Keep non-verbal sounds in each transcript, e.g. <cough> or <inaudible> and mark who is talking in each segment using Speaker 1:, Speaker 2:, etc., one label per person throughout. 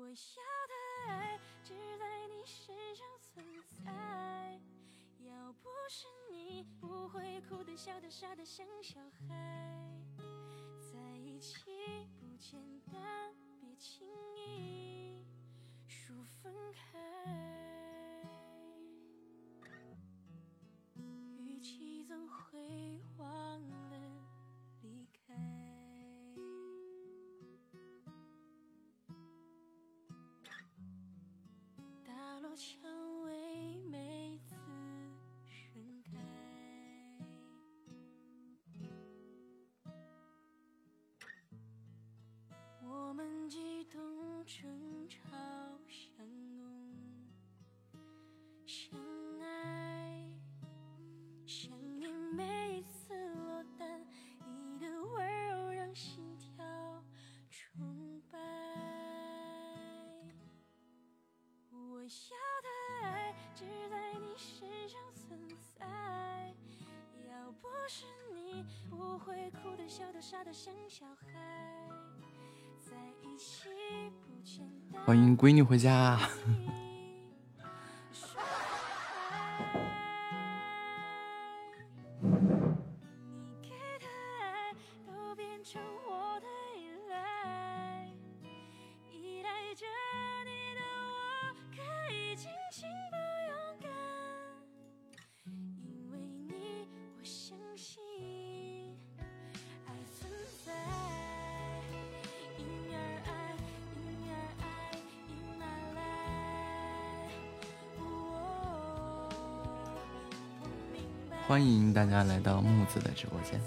Speaker 1: 我要的爱只在你身上存在要不是你不会哭得笑得傻得像小孩在一起不简单别轻易说分开。小蔷薇，每次盛开，我们激动、争吵、相拥。相是你我会哭的笑的傻的像小孩在一起
Speaker 2: 欢迎闺女回家。<laughs> 欢迎大家来到木子的直播间。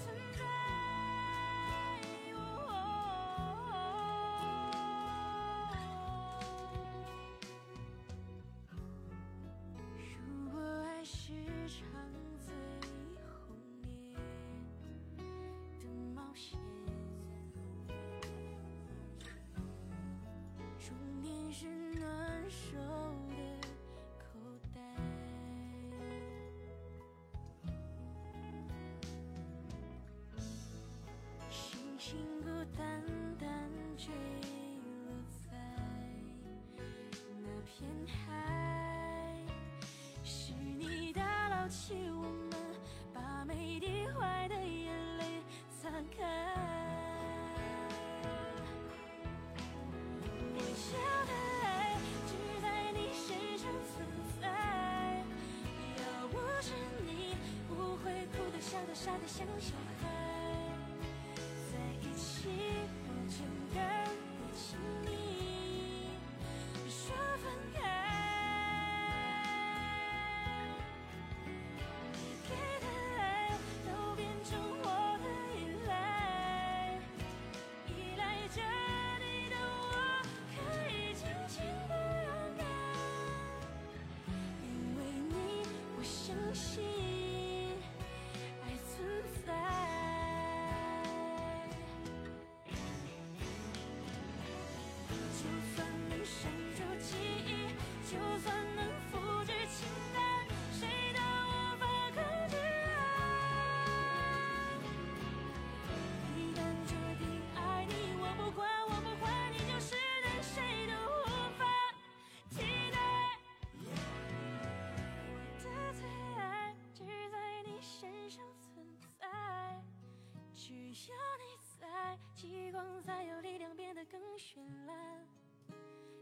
Speaker 1: 有你在极光才有力量变得更绚烂。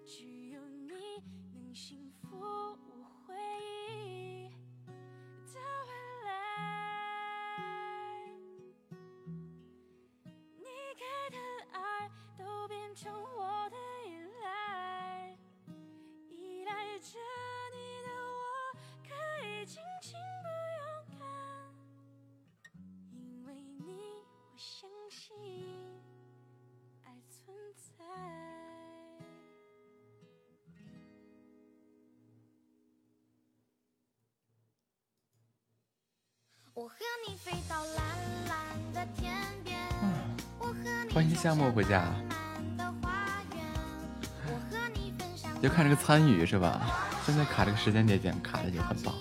Speaker 1: 只有你能幸
Speaker 2: 欢迎夏末回家。就看这个参与是吧？现在卡这个时间节点，卡的就很棒。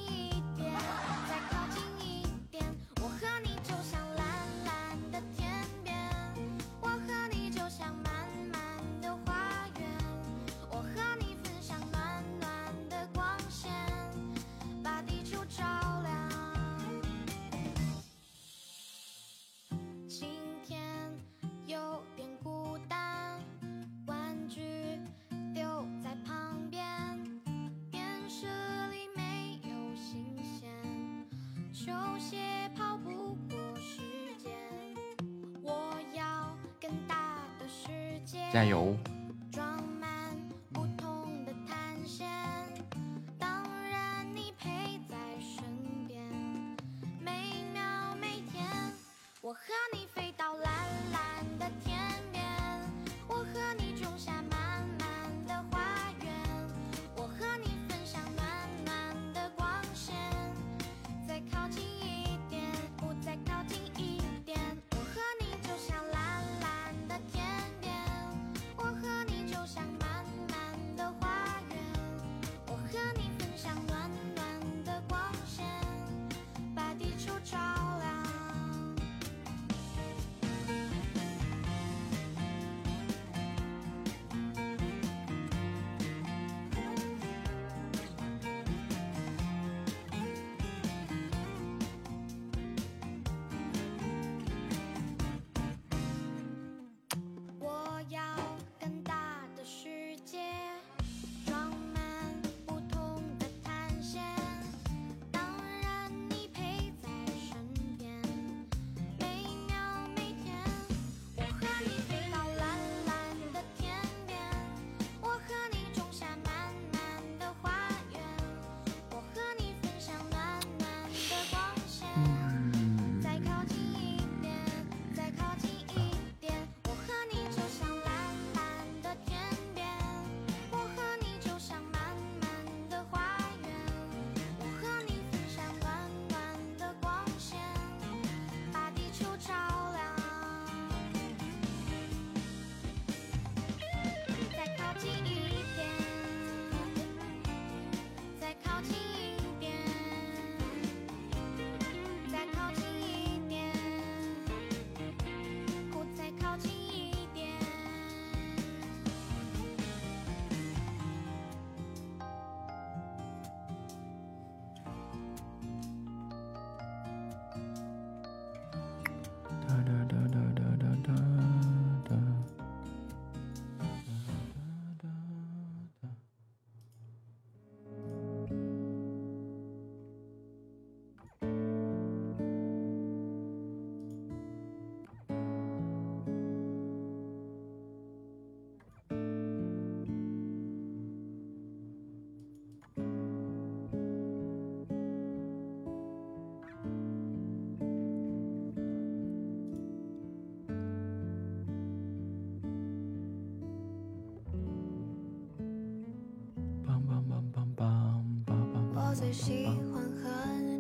Speaker 3: 喜欢和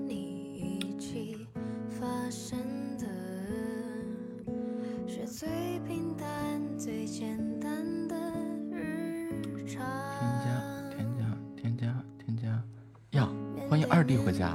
Speaker 3: 你一起发生的是最平淡最简单的日常。
Speaker 2: 添加添加添加添加。呀欢迎二弟回家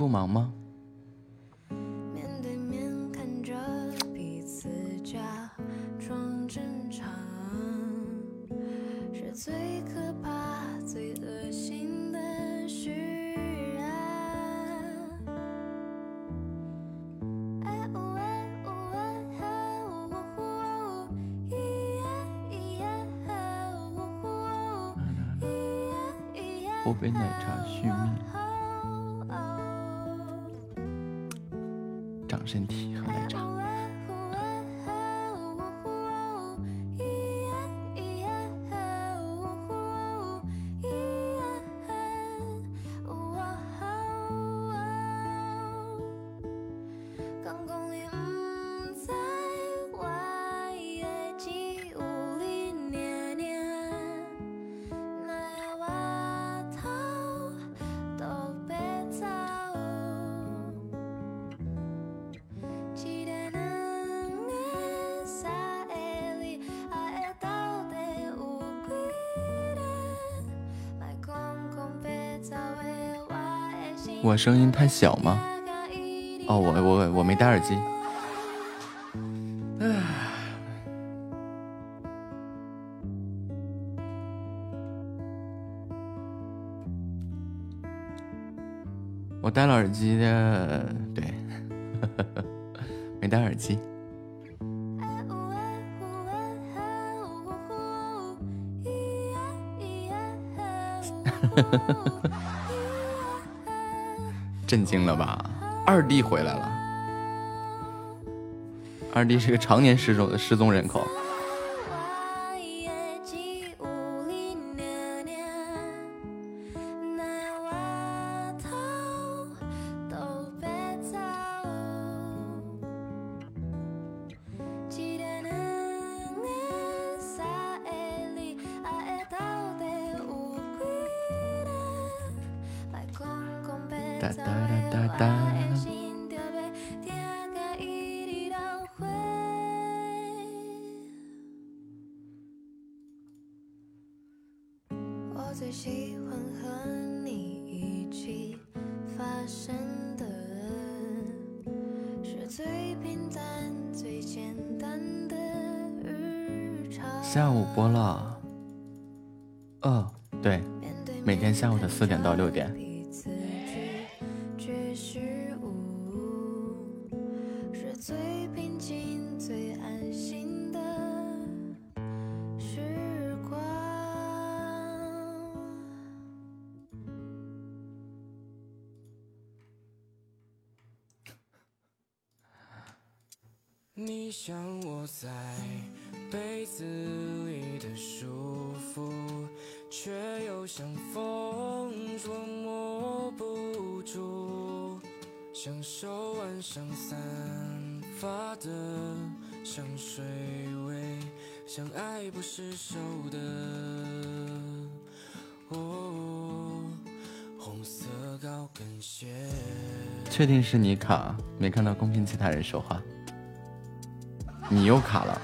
Speaker 2: 不忙吗？
Speaker 3: 我
Speaker 2: 声音太小吗？哦，我我我没戴耳机。
Speaker 4: 我戴了耳机的，对。<laughs> 没戴耳机。哈哈哈。震惊了吧？二弟回来了。二弟是个常年失踪失踪人口。四点到六点。是你卡，没看到公屏其他人说话，你又卡了。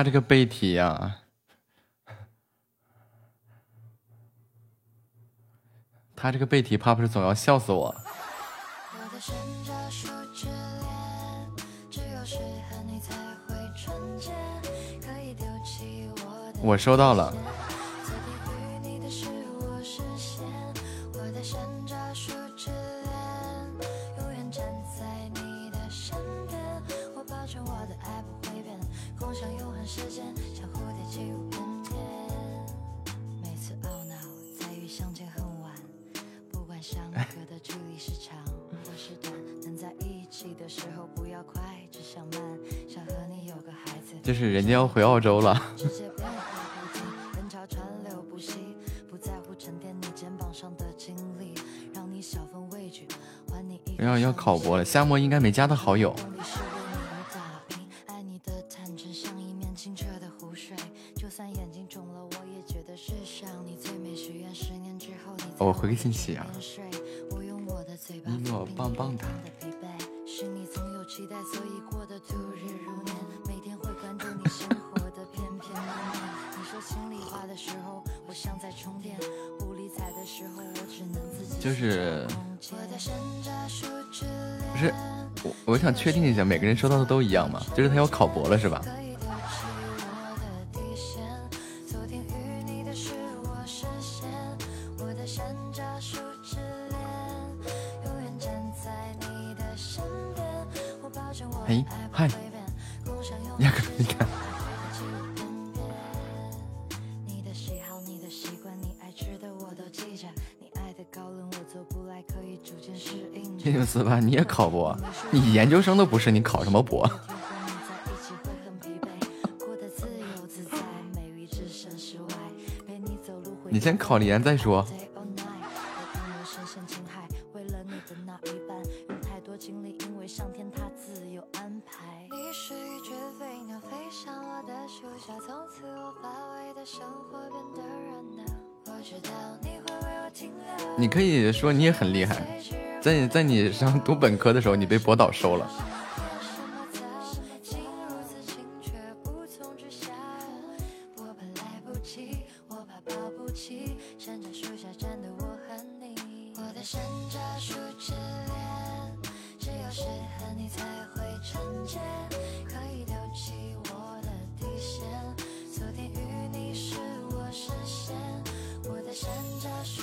Speaker 5: 他这个背题呀，他这个背题怕不是总要笑死我。我收到了。澳洲了。<laughs> 要要考博了，夏末应该没加他好友。<laughs> 我回个信息啊。确定一下，每个人收到的都一样吗？就是他要考博了，是吧？研究生都不是，你考什么博？<laughs> 你先考研再说。你可以说你也很厉害。在你在你上读本科的时候，你被博导收了。山楂树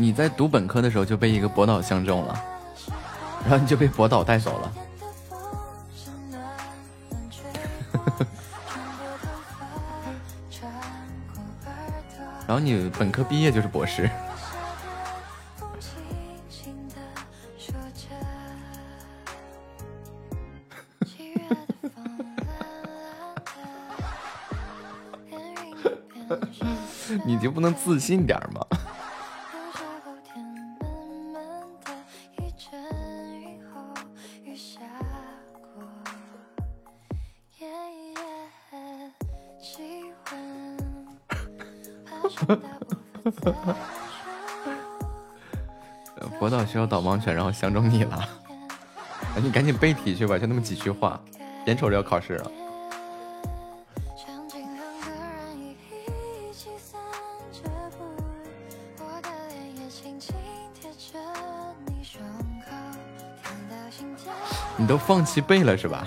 Speaker 5: 你在读本科的时候就被一个博导相中了，然后你就被博导带走了。<laughs> 然后你本科毕业就是博士。<laughs> 你就不能自信点吗？博导需要导盲犬，然后相中你了，你赶紧背题去吧，就那么几句话，眼瞅着要考试了。你都放弃背了是吧？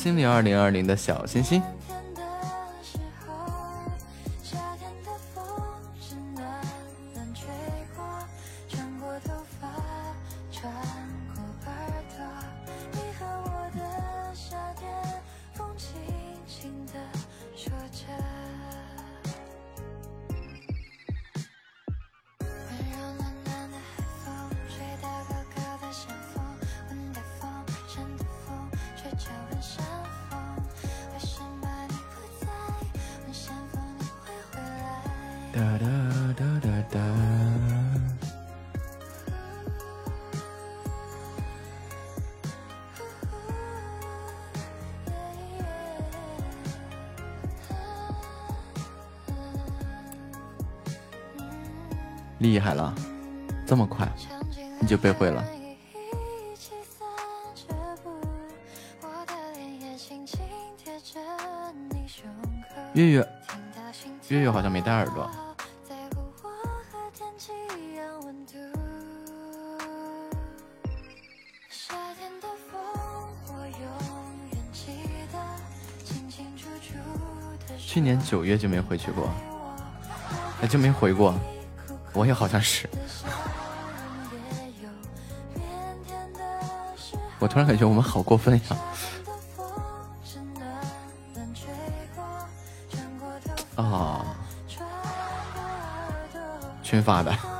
Speaker 6: 心里二零二零的小心心。背会了。月月，月月好像没戴耳朵。去年九月就没回去过，那就没回过。我也好像是，突然感觉我们好过分呀！啊，群发的。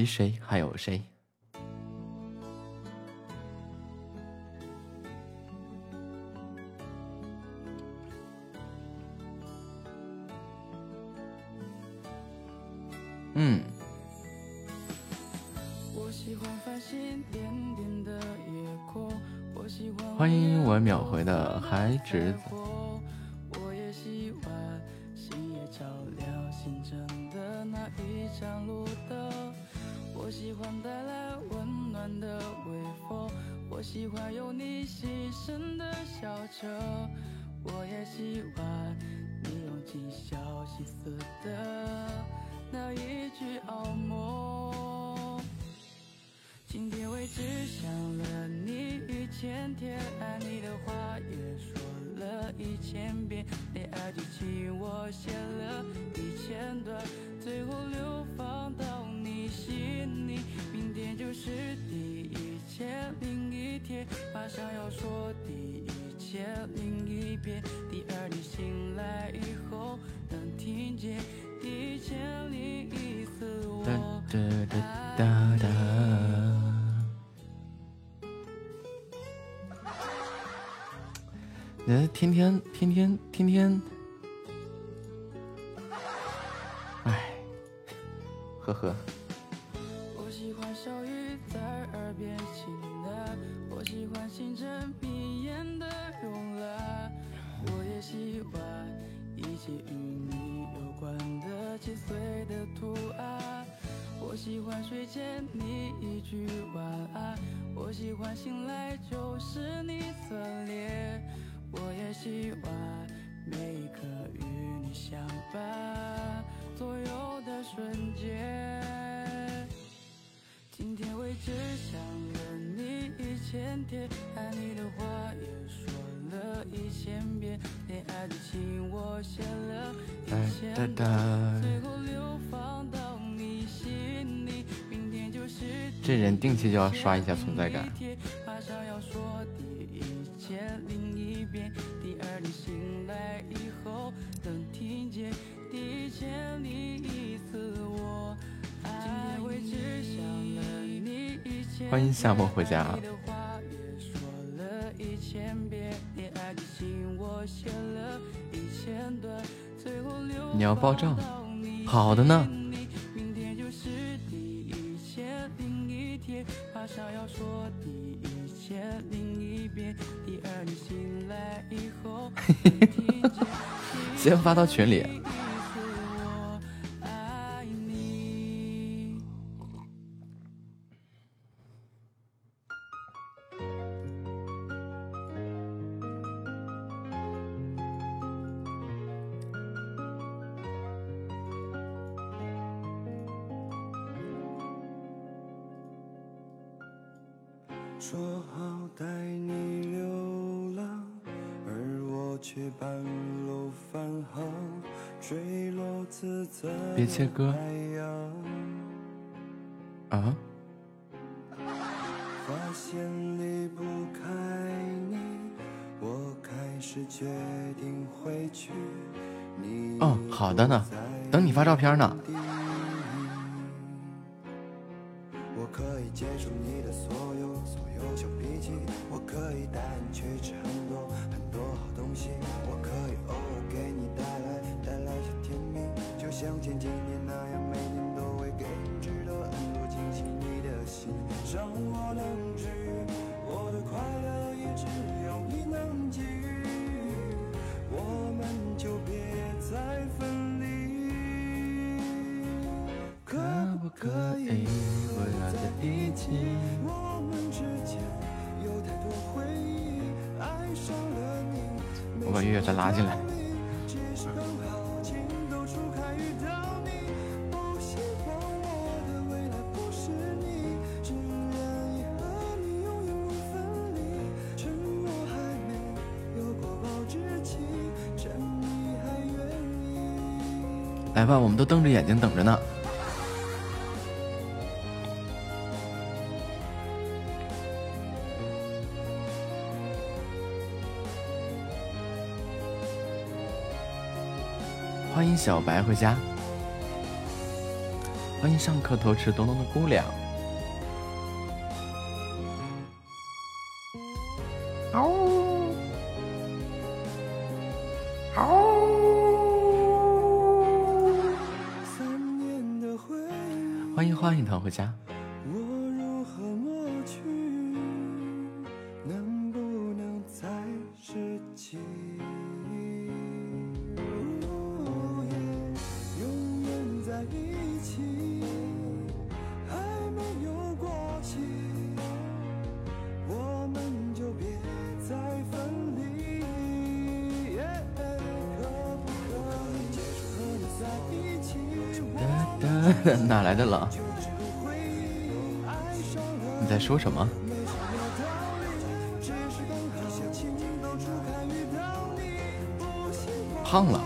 Speaker 6: 我其谁？还有谁？嗯。欢迎我秒回的孩子。期就要刷一下存在感。欢迎夏末回家。
Speaker 7: 你要报账？好的呢。<laughs> 先发到群里。眼睛等着呢。欢迎小白回家，欢迎上课偷吃东东的姑娘。来的了？说什么？胖了？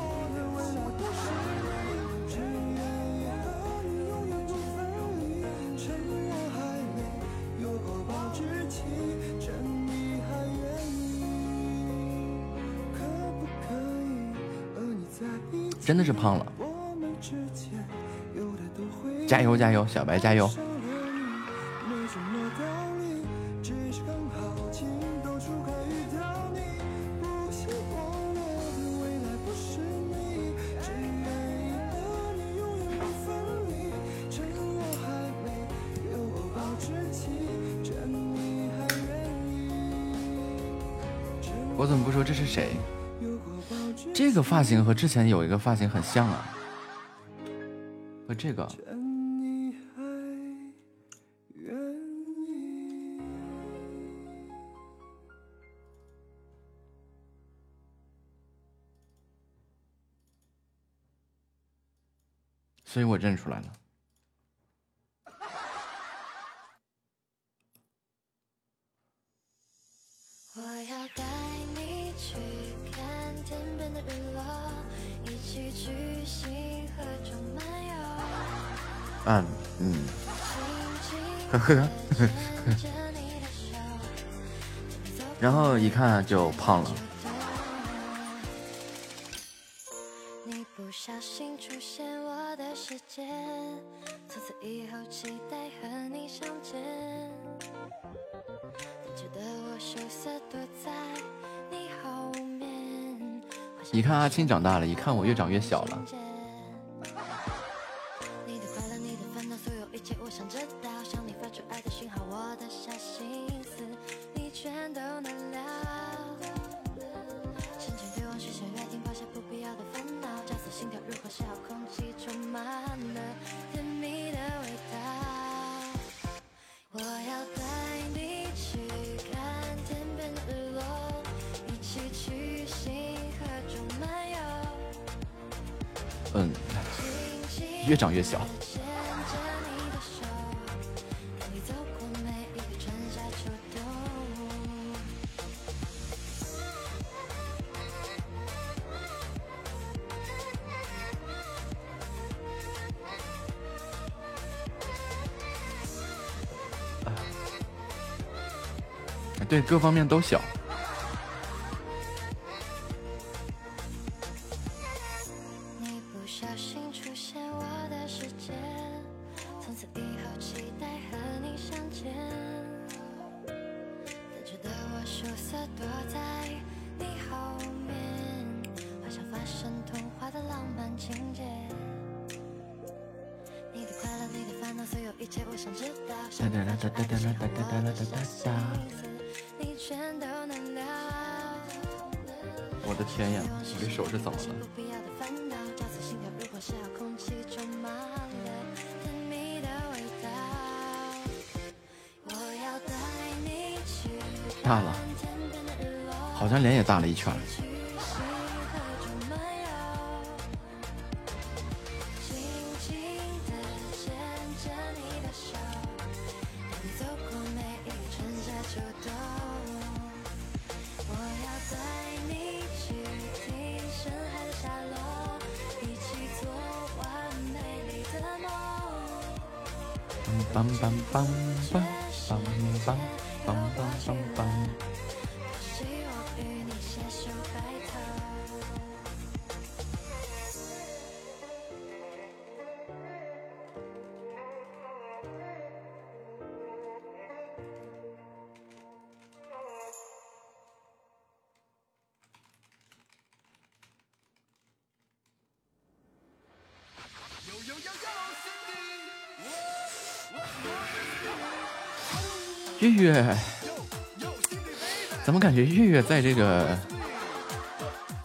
Speaker 7: 真的是胖了！加油加油，小白加油！我怎么不说这是谁？这个发型和之前有一个发型很像啊，和这个。所以我认出来了。嗯嗯，呵呵，<laughs> 然后一看就胖了。
Speaker 5: 看阿青长大了，一看我越长越小了。各方面都小。月，怎么感觉月月在这个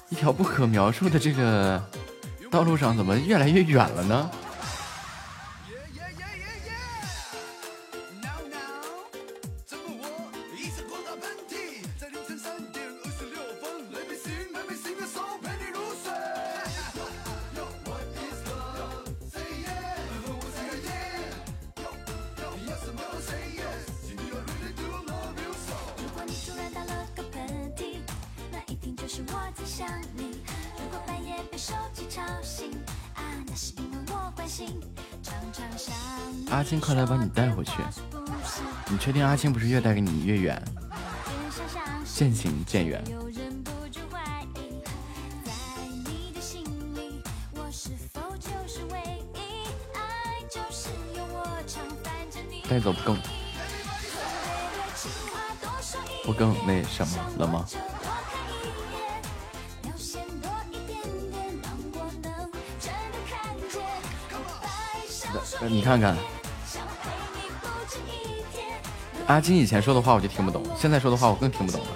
Speaker 5: 一条不可描述的这个道路上，怎么越来越远了呢？确定阿青不是越带给你越远？渐行渐远。带走不更不更那什么了吗？你看看。阿金以前说的话我就听不懂，现在说的话我更听不懂了。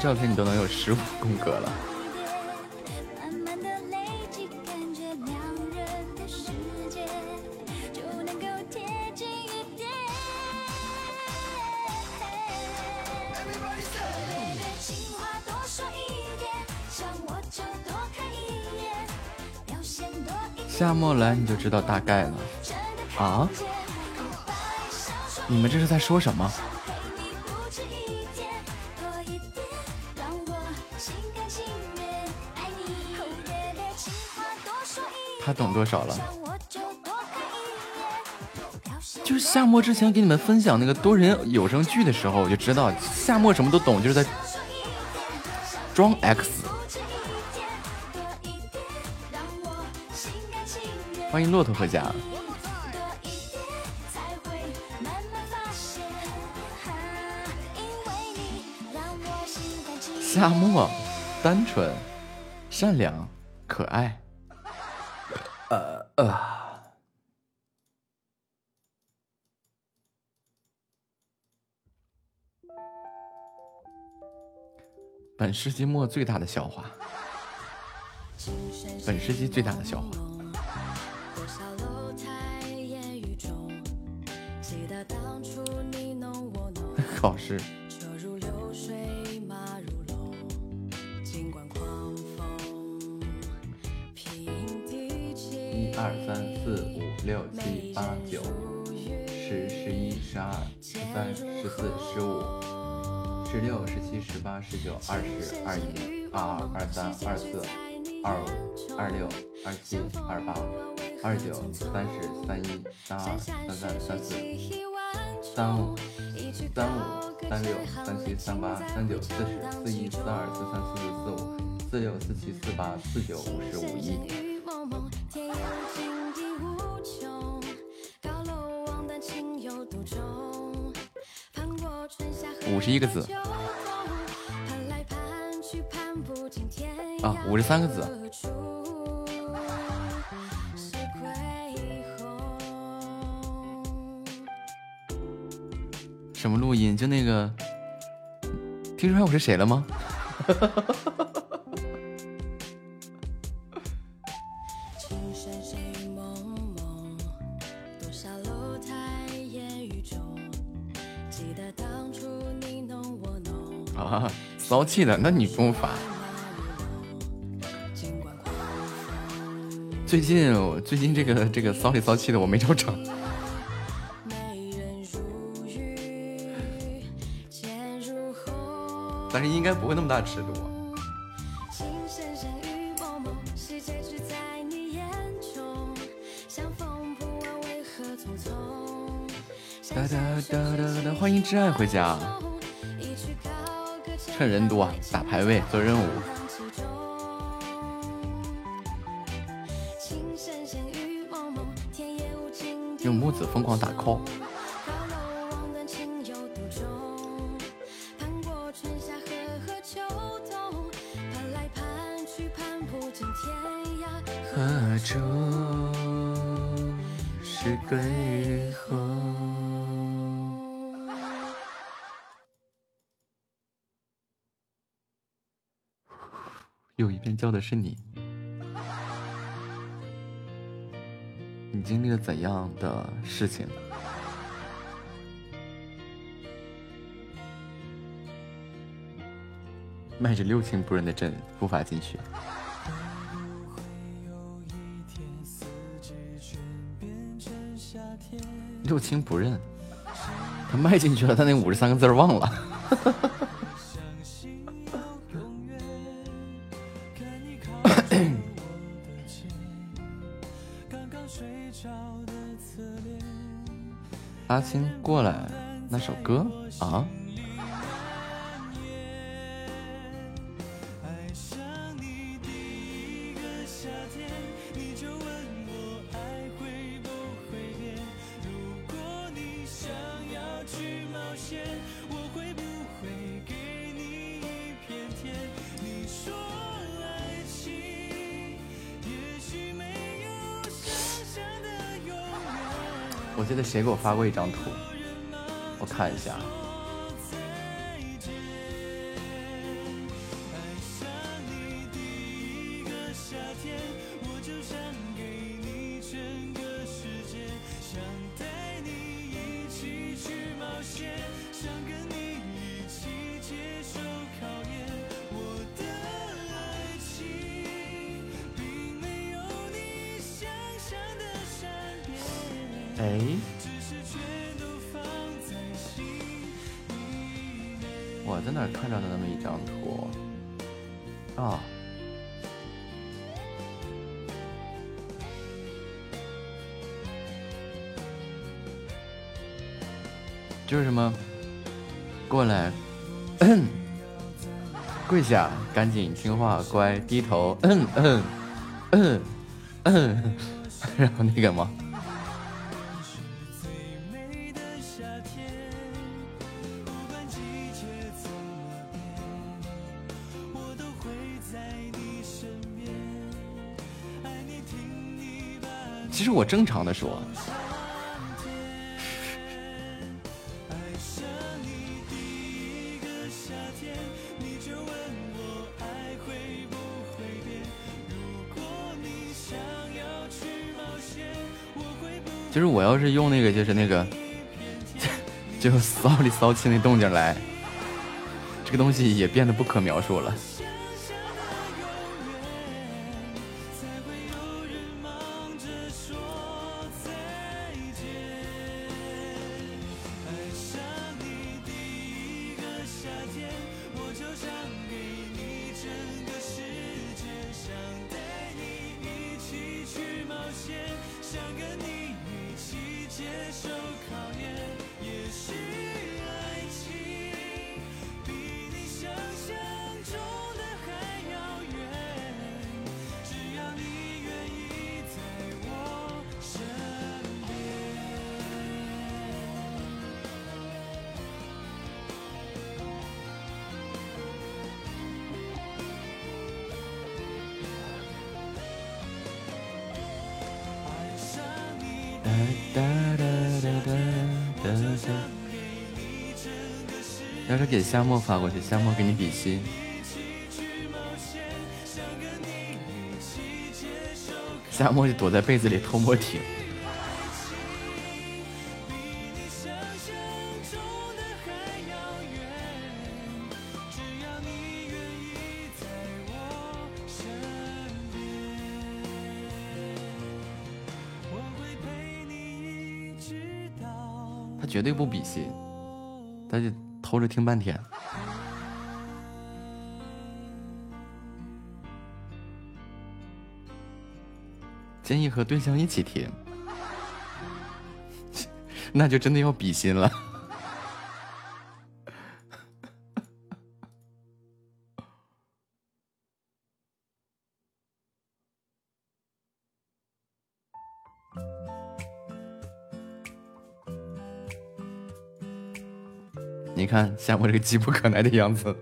Speaker 8: 照片你都能有十五宫格了。夏末来你就知道大概了啊，你们这是在说什么？他懂多少了？
Speaker 9: 就，
Speaker 8: 是夏末之前给你们分享那个多人有声剧的时候，我就知道夏末什么都懂，就是在装 X。欢迎骆驼回家。夏末，单纯、善良、可爱。呃呃。本世纪末最大的笑话，本世纪最大的笑话。
Speaker 9: 多少楼台烟雨中，记得当初你侬我侬，
Speaker 8: 考试二三四五六七八九十十一十二十三十四十五十六十七十八十九二十二一二二二三二四二五二六二七二八二九三十三一三二三三三四三五三五三六三七三八三九四十四一四二四三四四四五四六四七四八四九五十五一。
Speaker 9: 春夏和
Speaker 8: 51个字啊
Speaker 9: 五
Speaker 8: 十三个字什么录音？就那个，听出来我是谁了吗？<laughs> 骚气的，那你不用发。最近最近这个这个骚里骚气的，我没找着。但是应该不会那么大尺度。哒哒哒哒哒，欢迎挚爱回家。趁人多打排位做任务。用木子疯狂打 call。是你，你经历了怎样的事情？迈着六亲不认的阵步伐进去。六亲不认，他迈进去了，他那五十三个字忘了。首歌。啊，我记得谁给我发过一张图，看说
Speaker 6: 再见爱上你第一个夏天
Speaker 8: 我就给你整个世界想带你一起
Speaker 6: 去冒险想跟你一起接受考验我的爱情并没有你想象的善变
Speaker 8: 我
Speaker 6: 在哪看着的那么一张图？啊，就是什么，过来，跪下，赶紧听话，乖，低头，嗯嗯嗯嗯，<laughs> 然后那个吗？我正常的说。就是我要是用那个，就是那个，<laughs> 就骚里骚气那动静来，这个东西也变得不可描述了。夏沫发过去，夏沫给你比心。<laughs> 夏沫就躲在被子里偷摸听。和对象一起听，那就真的要比心了。你看像我这个急不可耐的样子。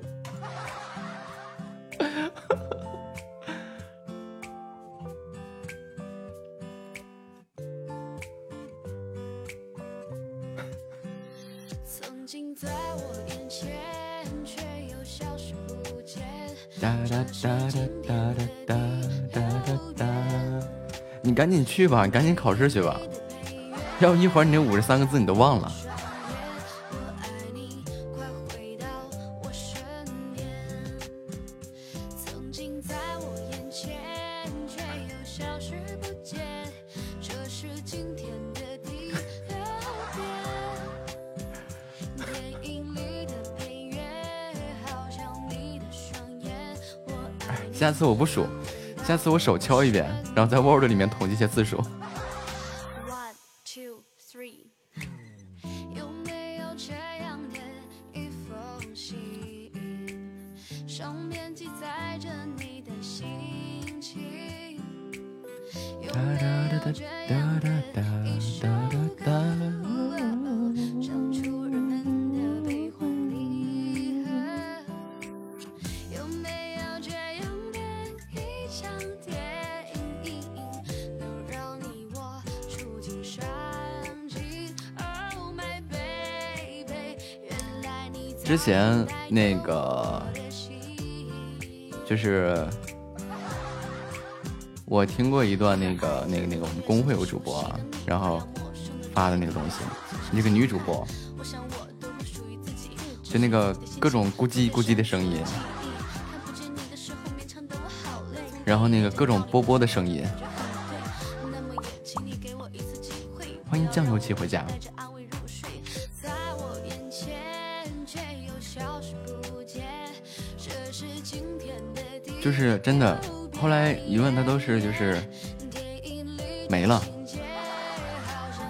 Speaker 6: 去吧，你赶紧考试去吧，要不一会儿你那五十三个字你都忘了。下次我不数，下次我手敲一遍，然后在 Word 里面统计一下字数。那个就是我听过一段那个那个那个我们公会有主播，然后发的那个东西，那个女主播，就那个各种咕叽咕叽的声音，然后那个各种波波的声音。
Speaker 8: 欢迎酱油鸡回家。就是真的，后来一问他都是就是没了，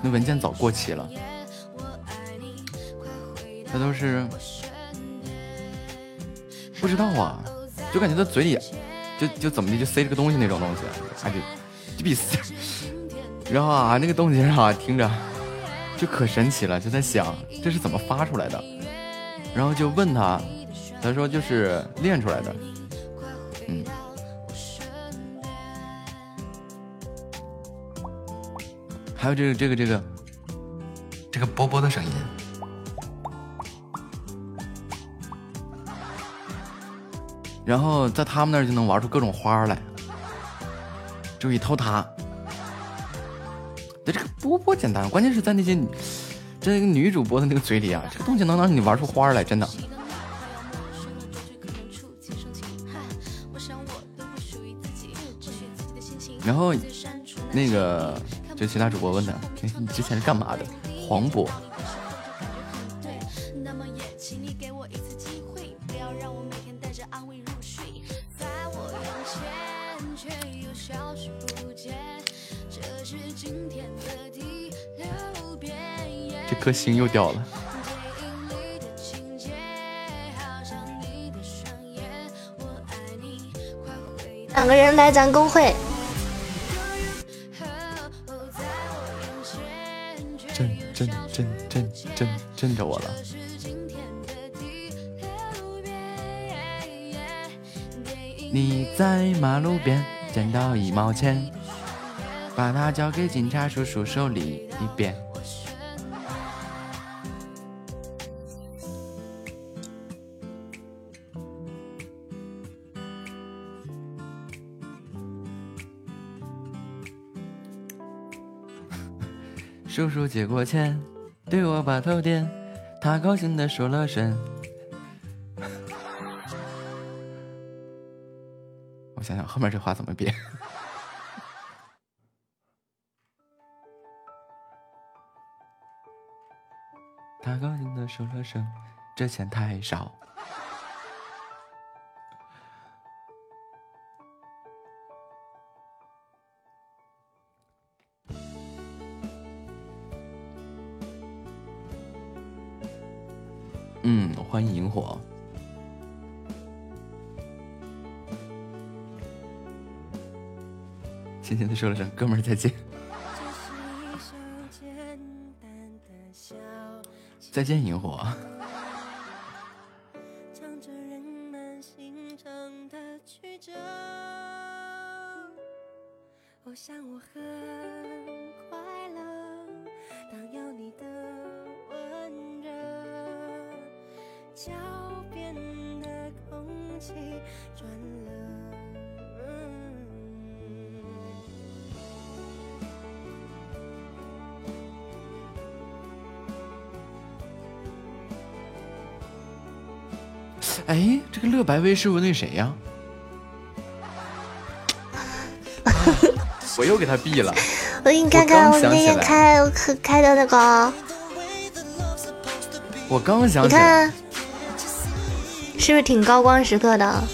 Speaker 8: 那文件早过期了，他都是不知道啊，就感觉他嘴里就就怎么的就塞了个东西那种东西，还得就比塞，然后啊那个动静啊听着就可神奇了，就在想这是怎么发出来的，然后就问他，他说就是练出来的。嗯，还有这个这个这个这个波波的声音，然后在他们那儿就能玩出各种花来。注意偷塔，这这个波波简单，关键是在那些这个女主播的那个嘴里啊，这个东西能让你玩出花来，真的。然后，那个就其他主播问他，你之前是干嘛的？黄渤。这颗星又掉了。
Speaker 10: 两个人来咱公会。
Speaker 8: 马路边捡到一毛钱，把它交给警察叔叔手里一遍。叔叔接过钱。对我把头点，他高兴的说了声。想想后面这话怎么编。他高兴的说了声：“这钱太少。”嗯，欢迎萤火。轻轻的说了声“哥们儿再见”，再见萤火。是不是那谁呀？我又给他毙了。
Speaker 10: 我给你看看我那天开开的那个。
Speaker 8: 我刚想起
Speaker 10: 来。你看，是不是挺高光时刻的？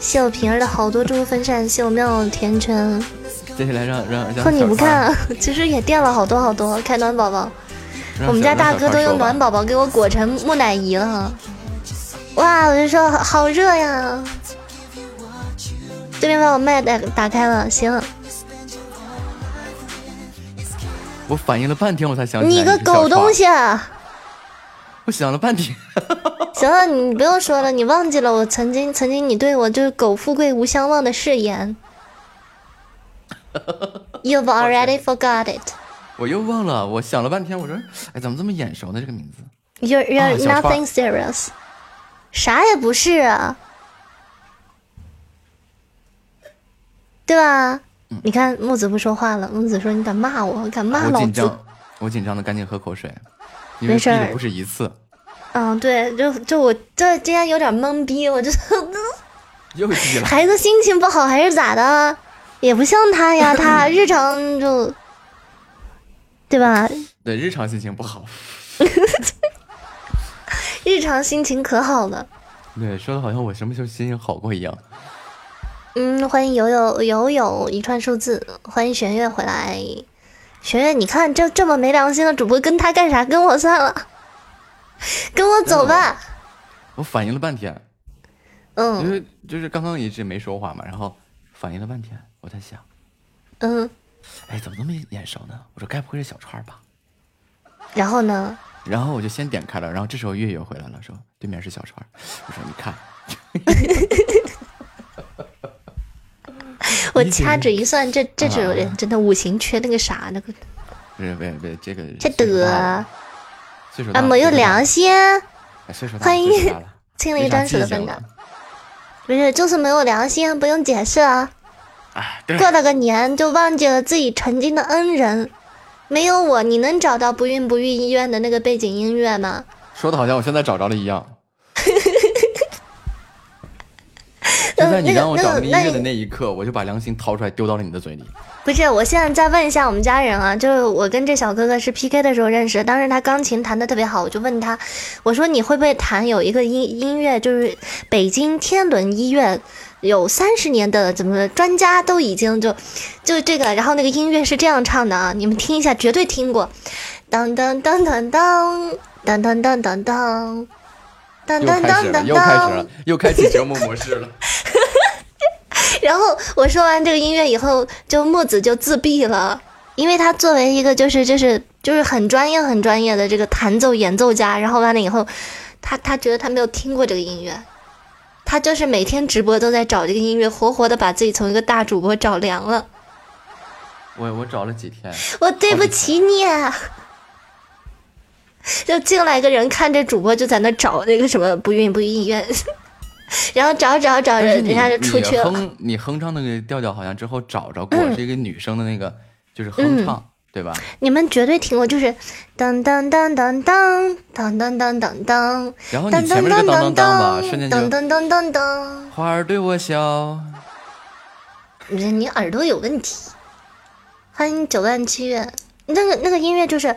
Speaker 10: 谢我平儿的好多祝福分扇，谢我妙甜圈。
Speaker 8: 接下来让让让。
Speaker 10: 可你不看，<laughs> 其实也垫了好多好多开暖宝宝。我们家大哥都用暖宝宝给我裹成木乃伊了。哇！我就说好热呀！对面把我麦打打开了，行。
Speaker 8: 我反应了半天，我才想起来。
Speaker 10: 你个狗东西！
Speaker 8: 我想了半天。<laughs>
Speaker 10: 行了，你不用说了，你忘记了我曾经曾经你对我就是“苟富贵无相忘”的誓言。<laughs> You've already forgot it。
Speaker 8: 我又忘了，我想了半天，我说，哎，怎么这么眼熟呢？这个名字。
Speaker 10: You're you're nothing serious。啥也不是啊，对吧？你看木子不说话了。木子说：“你敢骂我？敢骂老子？”
Speaker 8: 我紧张的赶紧喝口水。没
Speaker 10: 事，
Speaker 8: 不是一次。
Speaker 10: 嗯，对，就就我这今天有点懵逼，我就 <laughs>
Speaker 8: 又急了。
Speaker 10: 孩子心情不好还是咋的？也不像他呀，<laughs> 他日常就对吧？
Speaker 8: 对，日常心情不好。<laughs>
Speaker 10: 日常心情可好了。
Speaker 8: 对，说的好像我什么时候心情好过一样。
Speaker 10: 嗯，欢迎友友友友一串数字，欢迎玄月回来。玄月，你看这这么没良心的主播，跟他干啥？跟我算了，<laughs> 跟我走吧。
Speaker 8: 我反应了半天，
Speaker 10: 嗯，
Speaker 8: 因为就是刚刚一直没说话嘛，然后反应了半天，我在想，
Speaker 10: 嗯，
Speaker 8: 哎，怎么那么眼熟呢？我说该不会是小川吧？
Speaker 10: 然后呢？
Speaker 8: 然后我就先点开了，然后这时候月月回来了，说对面是小川。我说你看，<laughs>
Speaker 10: 我掐指一算，这这种人真的五行缺那个啥那个。
Speaker 8: 不是不是不是这个
Speaker 10: 这得。
Speaker 8: 岁数
Speaker 10: 啊没有良心。
Speaker 8: 岁数
Speaker 10: 欢迎
Speaker 8: 了。
Speaker 10: 清理专属的分
Speaker 8: 长
Speaker 10: 的，不是就是没有良心，不用解释啊。过了个年就忘记了自己曾经的恩人，没有我，你能找到不孕不育医院的那个背景音乐吗？
Speaker 8: 说的好像我现在找着了一样。<laughs> 就在你让我找这个音乐的那一刻，我就把良心掏出来丢到了你的嘴里。
Speaker 10: 不是，我现在再问一下我们家人啊，就是我跟这小哥哥是 PK 的时候认识，当时他钢琴弹的特别好，我就问他，我说你会不会弹有一个音音乐，就是北京天伦医院有三十年的怎么专家都已经就就这个，然后那个音乐是这样唱的啊，你们听一下，绝对听过，当当当当当当当当当当。当
Speaker 8: 又
Speaker 10: 当
Speaker 8: 开始了，
Speaker 10: 当当
Speaker 8: 又开始了，，又开启折磨模式了。<laughs>
Speaker 10: 然后我说完这个音乐以后，就木子就自闭了，因为他作为一个就是就是就是很专业很专业的这个弹奏演奏家，然后完了以后，他他觉得他没有听过这个音乐，他就是每天直播都在找这个音乐，活活的把自己从一个大主播找凉了。
Speaker 8: 我我找了几天，
Speaker 10: 我对不起你。<laughs> 就进来个人看这主播就在那找那个什么不孕不育医院，<laughs> 然后找找找人人家就出去了。
Speaker 8: 你哼你哼唱那个调调，好像之后找着过，
Speaker 10: 嗯
Speaker 8: 是一个女生的那个，就是哼唱，对吧？
Speaker 10: 你们绝对听过，就是当当当当当当当当当当，
Speaker 8: 然后
Speaker 10: 当
Speaker 8: 你前面这个当当当吧，瞬间就
Speaker 10: 当当当当当，
Speaker 8: 花儿对我笑，
Speaker 10: 不是你耳朵有问题。欢迎九万七月，那个那个音乐就是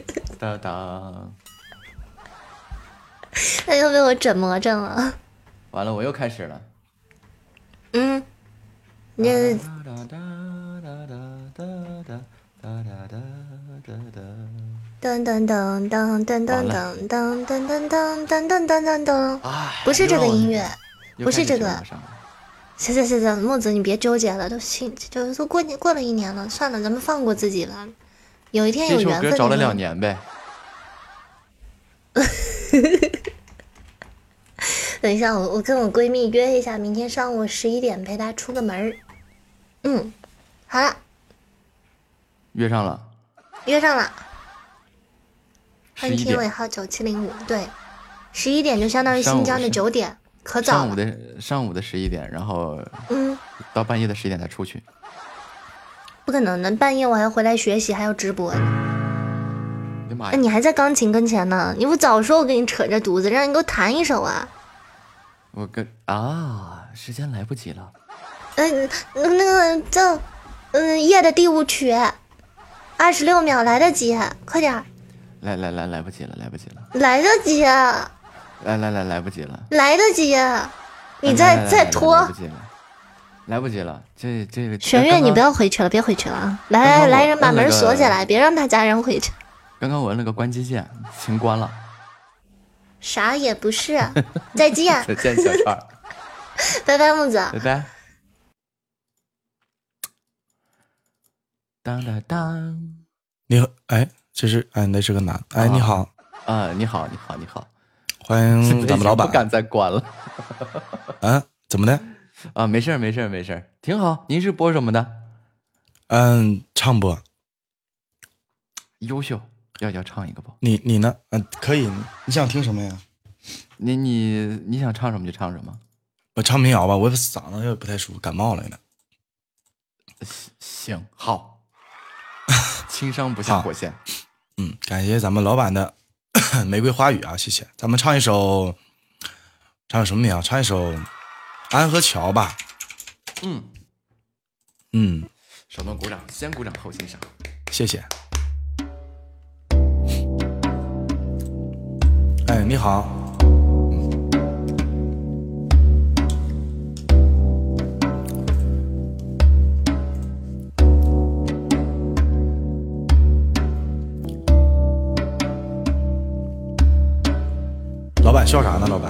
Speaker 10: 当当。那又被我整魔怔了。
Speaker 8: 完了，我又开始了。
Speaker 10: 嗯，你这
Speaker 8: 哒哒哒哒哒哒哒哒哒哒哒。
Speaker 10: 噔噔噔噔噔噔噔噔噔噔噔噔噔噔噔噔，
Speaker 8: 哎，
Speaker 10: 不是这个音乐。
Speaker 8: 又
Speaker 10: 不是这个行行行行，木子你别纠结了，都行就都过年过了一年了，算了，咱们放过自己了。有一天有
Speaker 8: 这首
Speaker 10: 缘分，
Speaker 8: 歌找了两。年呗。<laughs>
Speaker 10: 等一下，我我跟我闺蜜约一下，明天上午十一点陪她出个门儿。嗯，好了，
Speaker 8: 约上了，
Speaker 10: 约上了。欢迎天尾号九七零五，对，十一点就相当于新疆的
Speaker 8: 是
Speaker 10: 九点，可早了。
Speaker 8: 上午的上午的十一点，然后
Speaker 10: 嗯，
Speaker 8: 到半夜的十一点才出去。
Speaker 10: 不可能的，半夜我还要回来学习，还要直播呢。哎，
Speaker 8: 妈呀！
Speaker 10: 你还在钢琴跟前呢？你不早说，我给你扯着犊子，让你给我弹一首啊！
Speaker 8: 我跟啊，时间来不及了。
Speaker 10: 嗯，那那个叫嗯夜的第五曲，二十六秒来得及，快点儿，
Speaker 8: 来来来，来不及了，来不及了，
Speaker 10: 来得及，
Speaker 8: 来来来，来不及了。
Speaker 10: 来得及，你
Speaker 8: 来
Speaker 10: 再再拖
Speaker 8: 来不。及了，来不及了。这这个
Speaker 10: 玄月，你不要回去了，别回去了啊！来来来，人把门锁起来，别让他家人回去。
Speaker 8: 刚刚我摁了个关机键，请关了。
Speaker 10: 啥也不是，再见，<laughs>
Speaker 8: 再见，小串，<laughs>
Speaker 10: 拜拜，木子。
Speaker 8: 拜拜。当当当
Speaker 11: 你好，哎，这是哎，那是个男，哎，你好，
Speaker 8: 啊！你好，你好，你好。
Speaker 11: 欢迎 <laughs> 咱们老板
Speaker 8: 不敢。再关了
Speaker 11: 啊，怎么的？<laughs>
Speaker 8: 啊！没事儿，没事儿，没事儿，挺好。您是播什么的？
Speaker 11: 嗯，唱播。
Speaker 8: 优秀。要要唱一个不？
Speaker 11: 你你呢？嗯、可以。你想听什么呀？
Speaker 8: 你你你想唱什么就唱什么。
Speaker 11: 我唱民谣吧，我嗓子有点不太舒服，感冒了呢。
Speaker 8: 行，好，<laughs> 轻伤不下火线。
Speaker 11: 嗯，感谢咱们老板的 <clears throat> 玫瑰花语啊，谢谢。咱们唱一首，唱首什么民谣？唱一首《安和桥》吧。
Speaker 8: 嗯
Speaker 11: 嗯，
Speaker 8: 手动鼓掌，先鼓掌后欣赏。
Speaker 11: 谢谢。哎，你好。老板笑啥呢？老板，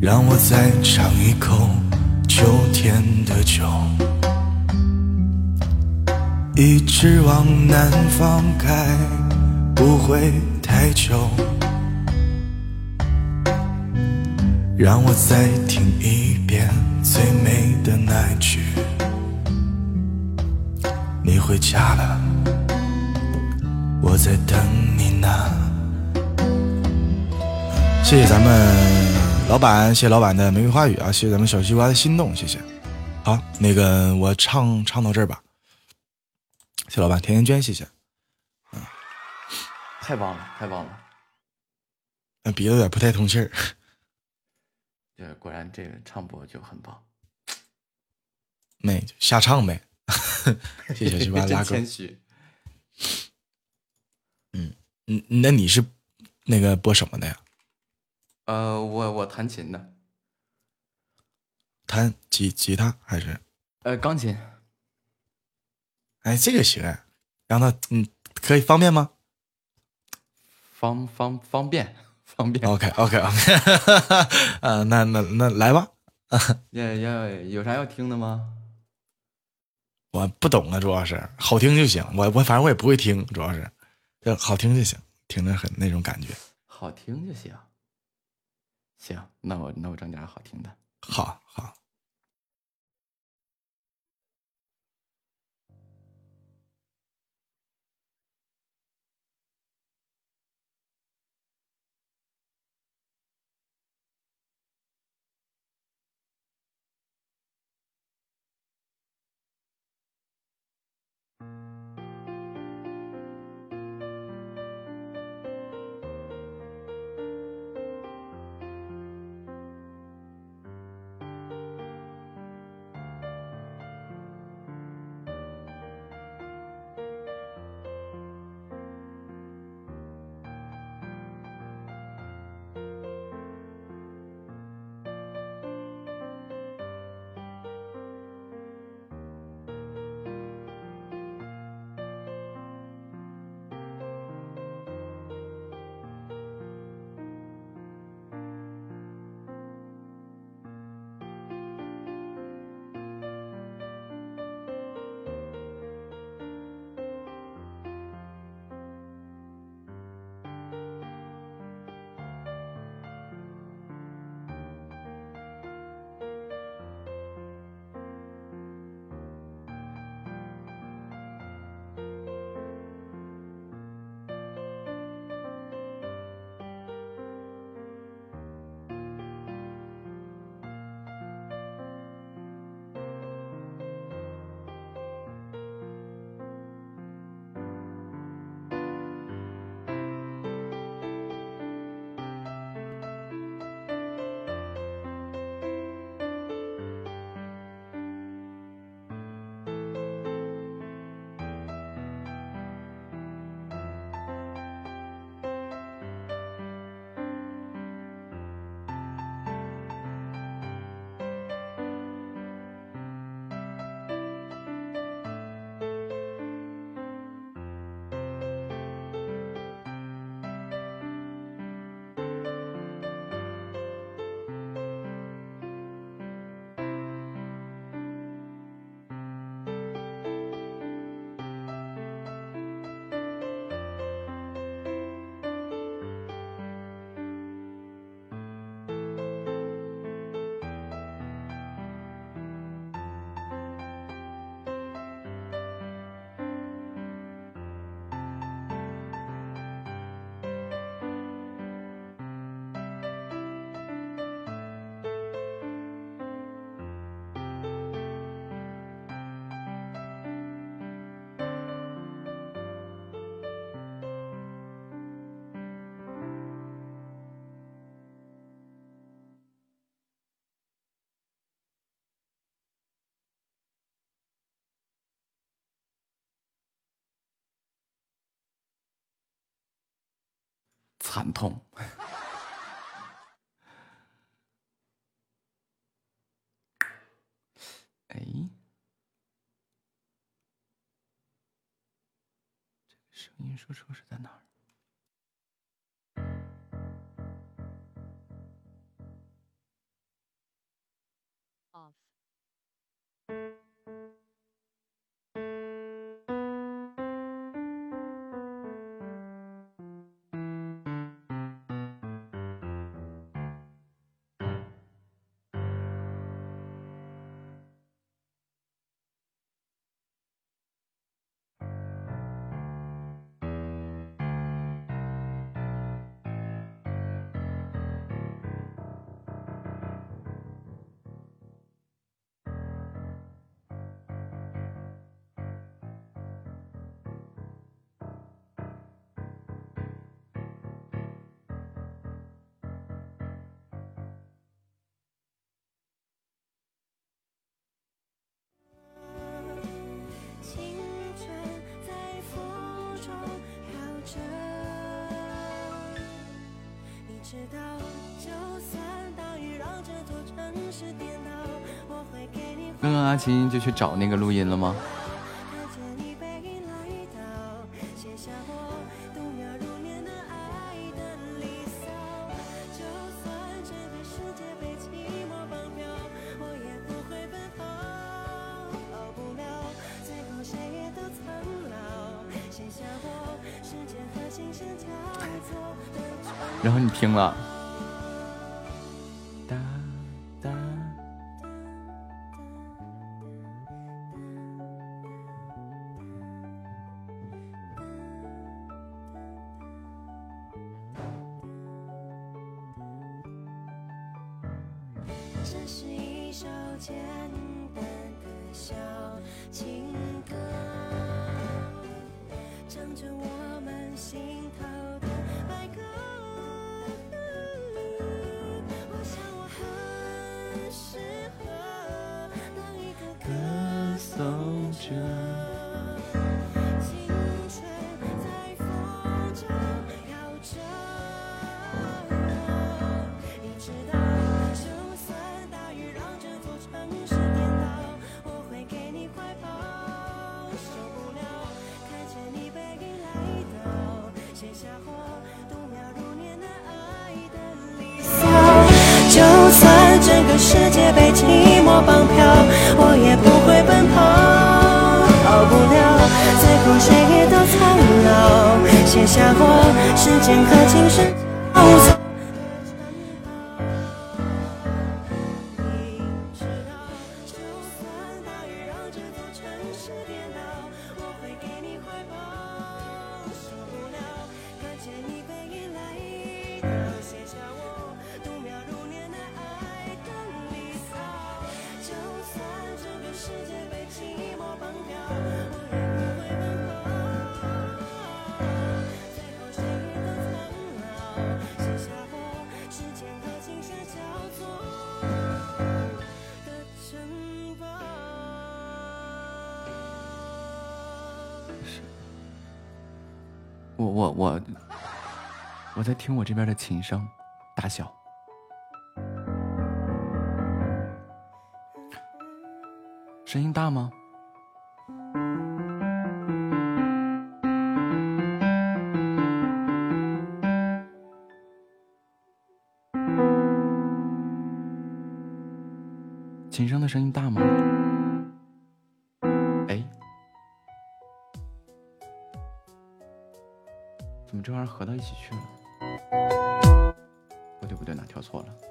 Speaker 11: 让我再尝一口秋天的酒，一直往南方开，不会太久。让我再听一遍最美的那句：你回家了，我在等你呢。谢谢咱们老板，谢谢老板的玫瑰花语啊，谢谢咱们小西瓜的心动，谢谢。好，那个我唱唱到这儿吧。谢谢老板，甜甜圈，谢谢。
Speaker 8: 嗯太棒了，太棒了！
Speaker 11: 那，鼻子有点不太通气儿。
Speaker 8: 对果然这个唱播就很棒，
Speaker 11: 没瞎唱呗。<laughs> 谢谢西瓜
Speaker 8: 真
Speaker 11: 拉哥。
Speaker 8: 谦虚。
Speaker 11: 嗯，那你是那个播什么的呀？
Speaker 8: 呃，我我弹琴的，
Speaker 11: 弹吉吉他还是？
Speaker 8: 呃，钢琴。
Speaker 11: 哎，这个行啊，让他嗯，可以方便吗？
Speaker 8: 方方方便方便。
Speaker 11: OK OK OK，啊，那那那来吧。<laughs>
Speaker 8: 要要有啥要听的吗？
Speaker 11: 我不懂啊，主要是好听就行。我我反正我也不会听，主要是就好听就行，听着很那种感觉。
Speaker 8: 好听就行。行那我那我整点好听的。
Speaker 11: 好好。
Speaker 2: 惨痛。刚刚阿琴就去找那个录音了吗？
Speaker 8: 我在
Speaker 2: 听我这边的琴声，大小。声音大吗？琴声的声音大吗？哎，怎么这玩意儿合到一起去了？
Speaker 7: 3 là.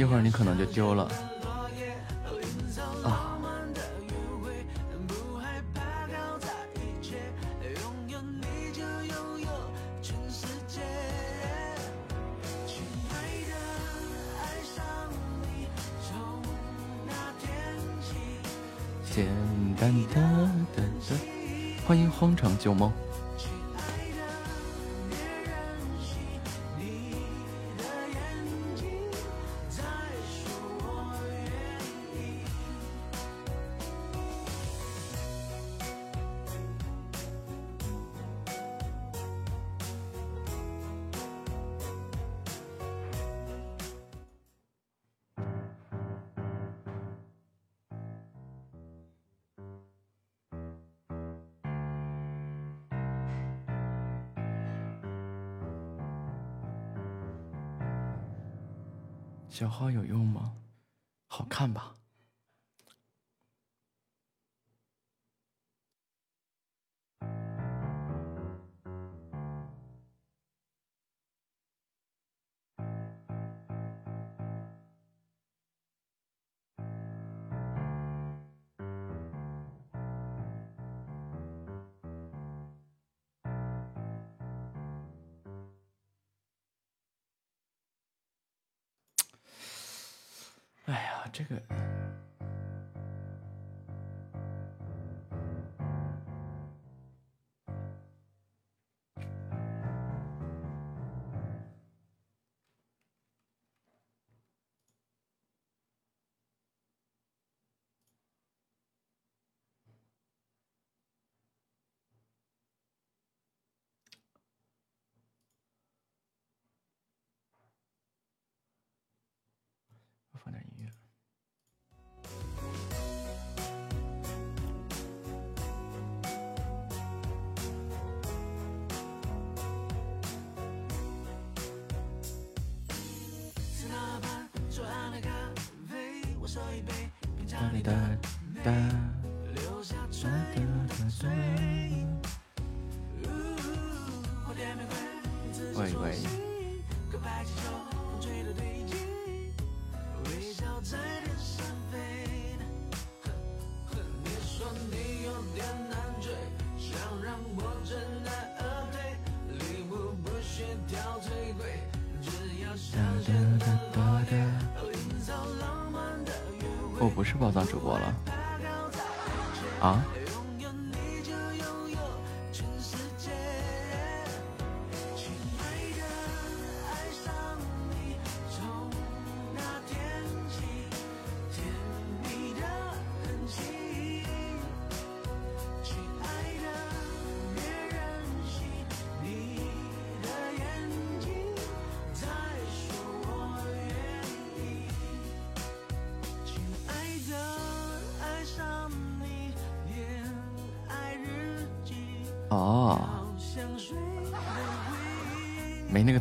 Speaker 7: 一
Speaker 8: 会儿你可能就丢了。小号有用吗？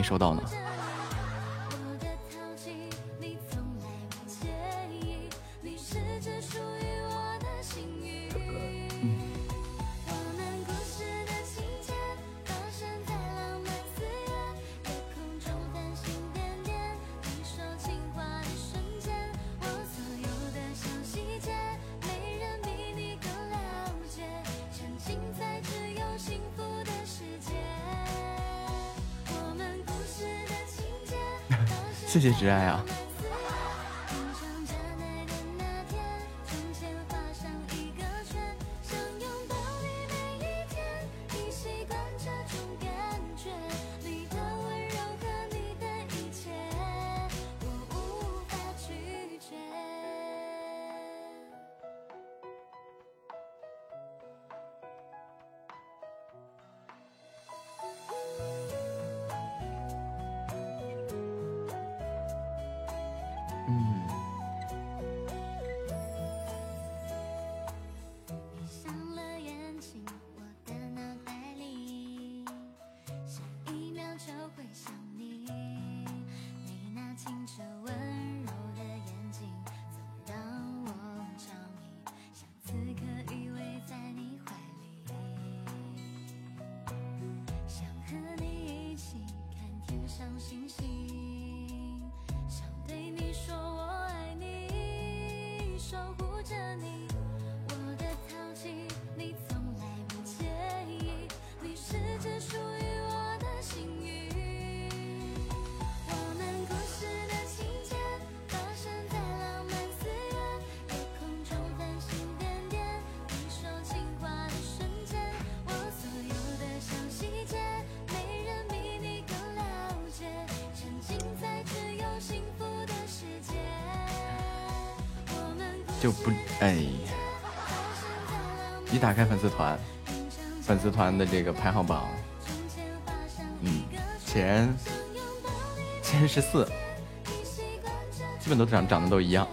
Speaker 8: 没收到呢。谢谢挚爱啊粉丝团，粉丝团的这个排行榜，嗯，前前十四，基本都长长得都一样。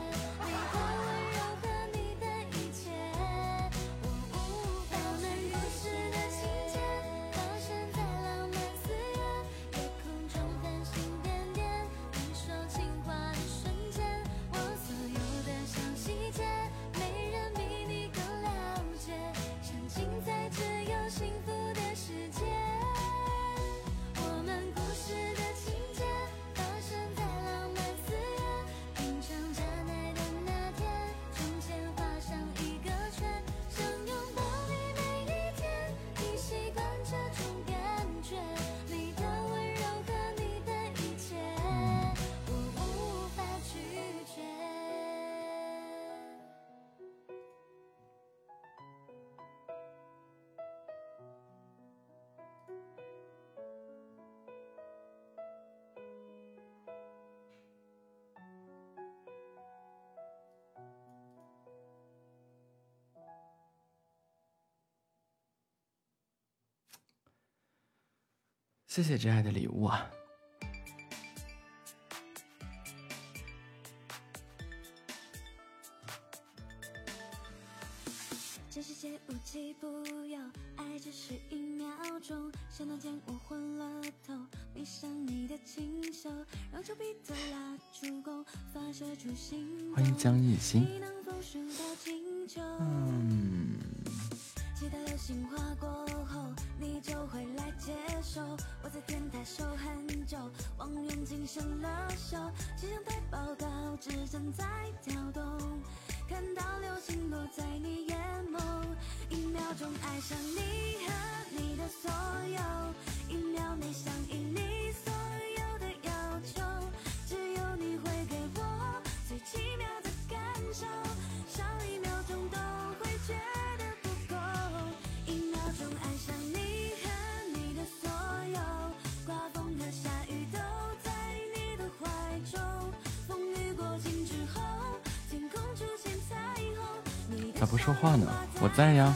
Speaker 8: 谢谢真爱的礼物啊。
Speaker 2: 这世界无奇不有，爱只是一秒钟。想到见我昏了头，闭上你的清秀，让丘比特拉出弓，发射出星。
Speaker 8: 欢迎江一心。
Speaker 2: 你能否选到？
Speaker 8: 咋不说话呢？我在呀。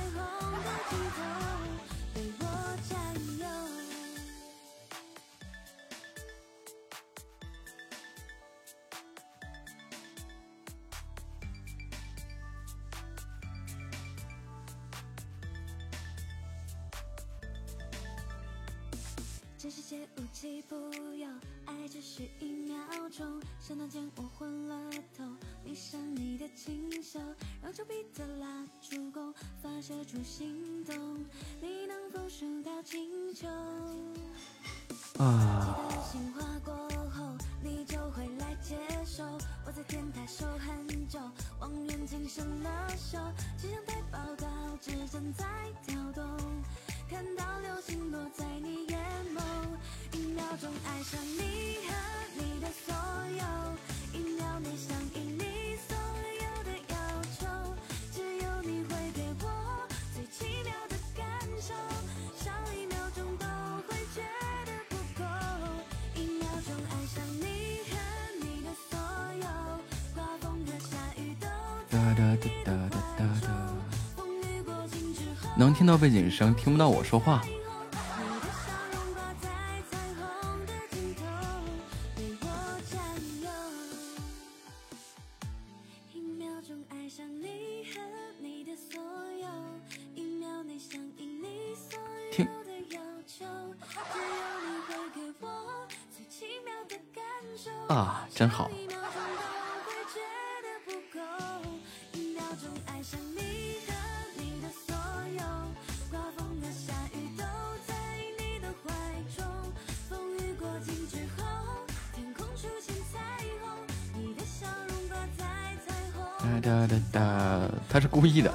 Speaker 2: 到
Speaker 3: 背景声，听不到我说话。哒哒哒哒，他是故意的。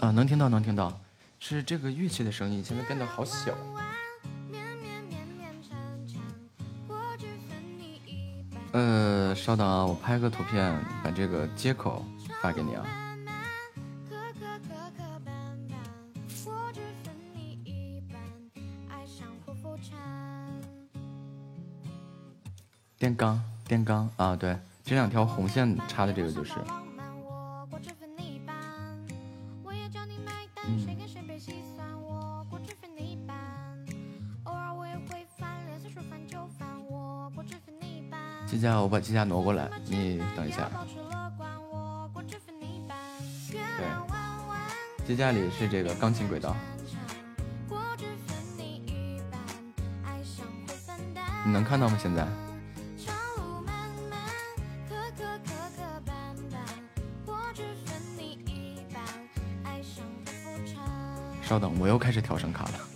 Speaker 3: 啊，能听到，能听到，是这个乐器的声音，现在变得好小。稍等啊，我拍个图片，把这个接口发给你啊。电钢，电钢啊，对，这两条红线插的这个就是。架，我把机架挪过来，你等一下。对，机架里是这个钢琴轨道，你能看到吗？现在？稍等，我又开始调声卡了。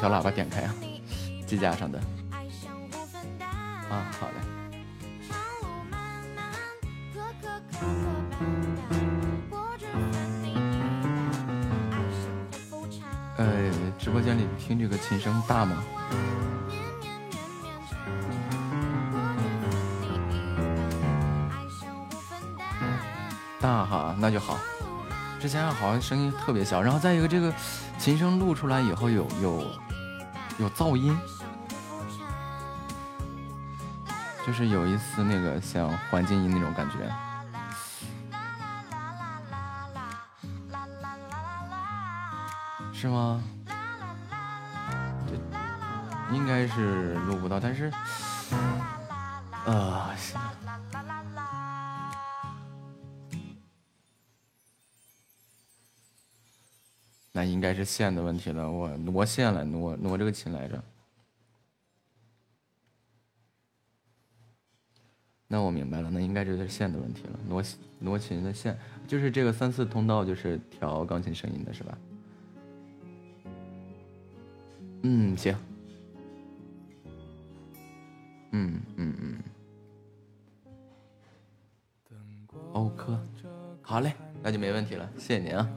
Speaker 3: 小喇叭点开啊，机架上的。啊，好嘞。呃，直播间里听这个琴声大吗？大哈，那就好。之前好像声音特别小，然后再一个这个琴声录出来以后有有有噪音，就是有一丝那个像环境音那种感觉。是吗？这应该是录不到，但是，呃，线的问题了。我挪线了，挪挪这个琴来着。那我明白了，那应该就是线的问题了。挪挪琴的线，就是这个三四通道，就是调钢琴声音的是吧？嗯，行。嗯嗯嗯。OK，，好嘞，那就没问题了，谢谢您啊。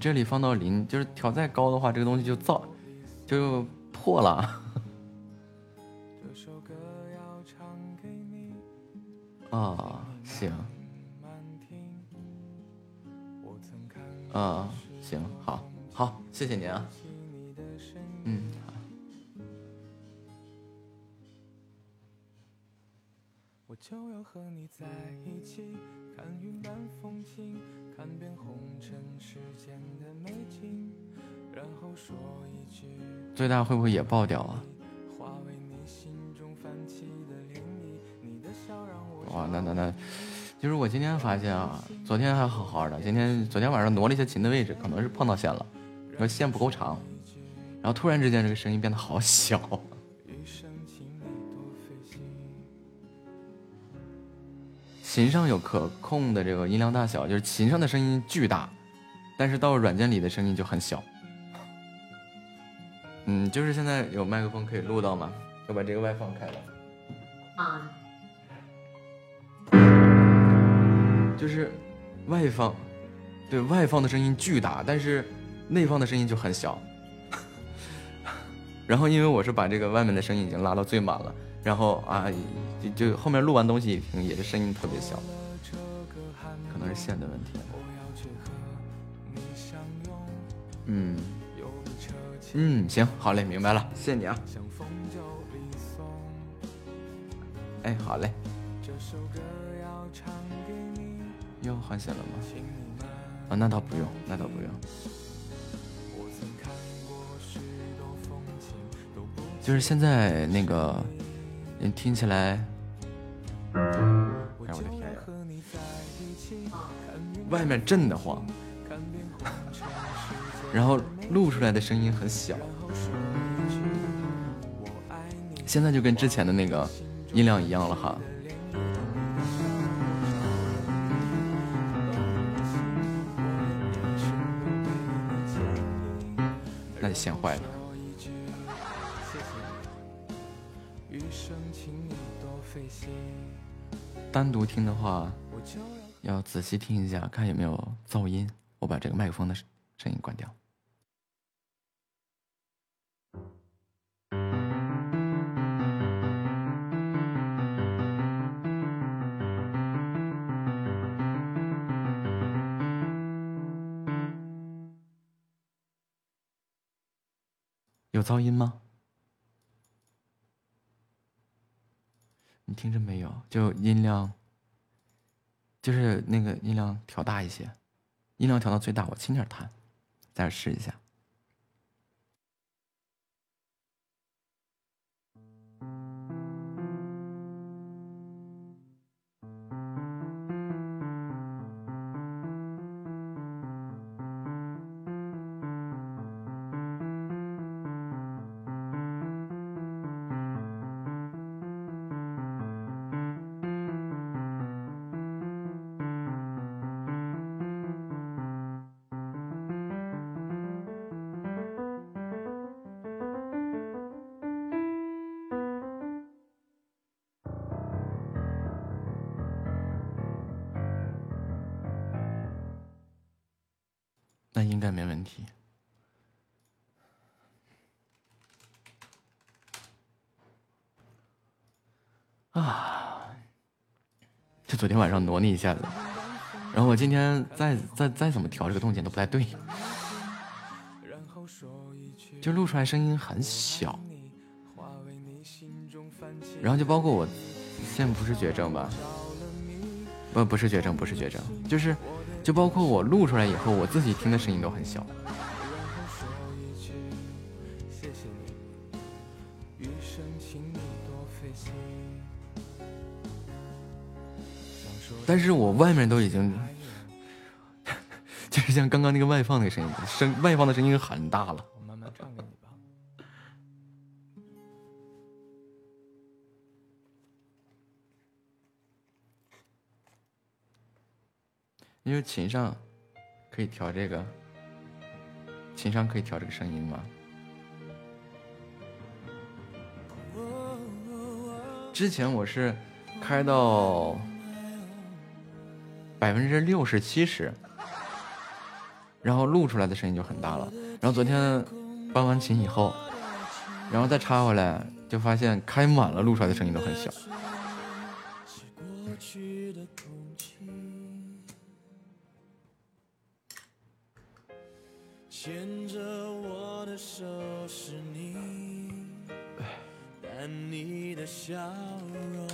Speaker 3: 这里放到零，就是调再高的话，这个东西就造，就破了。啊，行。啊，行，好，好，谢谢您啊。
Speaker 2: 就要和你在一起，看云淡风轻，看遍红尘世间的美景，然后说一句。
Speaker 8: 最大会不会也爆掉啊？哇，那那那，就是我今天发现啊，昨天还好好的，今天昨天晚上挪了一下琴的位置，可能是碰到线了，因为线不够长，然后突然之间这个声音变得好小。琴上有可控的这个音量大小，就是琴上的声音巨大，但是到软件里的声音就很小。嗯，就是现在有麦克风可以录到吗？我把这个外放开了。啊。就是外放，对外放的声音巨大，但是内放的声音就很小。<laughs> 然后因为我是把这个外面的声音已经拉到最满了。然后啊，就就后面录完东西也是声音特别小，可能是线的问题。嗯，嗯，行，好嘞，明白了，谢谢你啊。哎，好嘞。又换线了吗？啊，那倒不用，那倒不用。就是现在那个。你听起来，哎我的天呀！外面震得慌，<laughs> 然后录出来的声音很小。现在就跟之前的那个音量一样了哈。那就显坏了。单独听的话，要仔细听一下，看有没有噪音。我把这个麦克风的声音关掉。有噪音吗？你听着没有？就音量，就是那个音量调大一些，音量调到最大，我轻点弹，再试一下。昨天晚上挪了一下子，然后我今天再再再怎么调这个动静都不太对，就录出来声音很小，然后就包括我，现在不是绝症吧？不不是绝症，不是绝症，就是就包括我录出来以后，我自己听的声音都很小。但是我外面都已经，<laughs> 就是像刚刚那个外放那个声音，声外放的声音很大了。我慢慢唱给你吧。因为琴上可以调这个，琴上可以调这个声音吗？之前我是开到。百分之六十七十，然后录出来的声音就很大了。然后昨天搬完琴以后，然后再插回来，就发现开满了，录出来的声音都很小。
Speaker 7: 牵着我的手是你，但你的笑容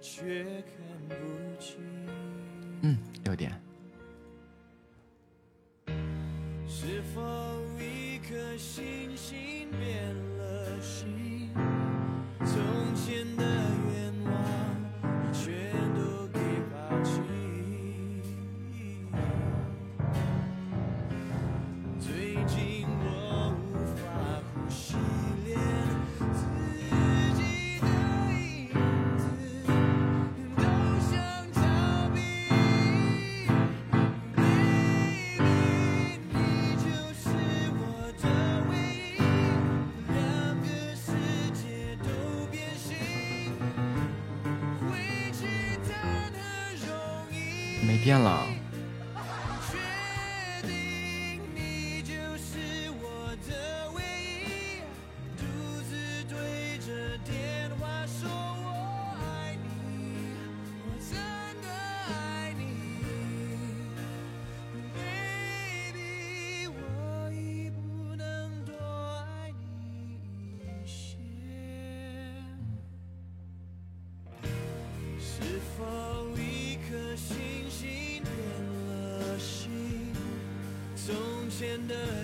Speaker 7: 却看不清。嗯有点。是否一颗星星变了心 under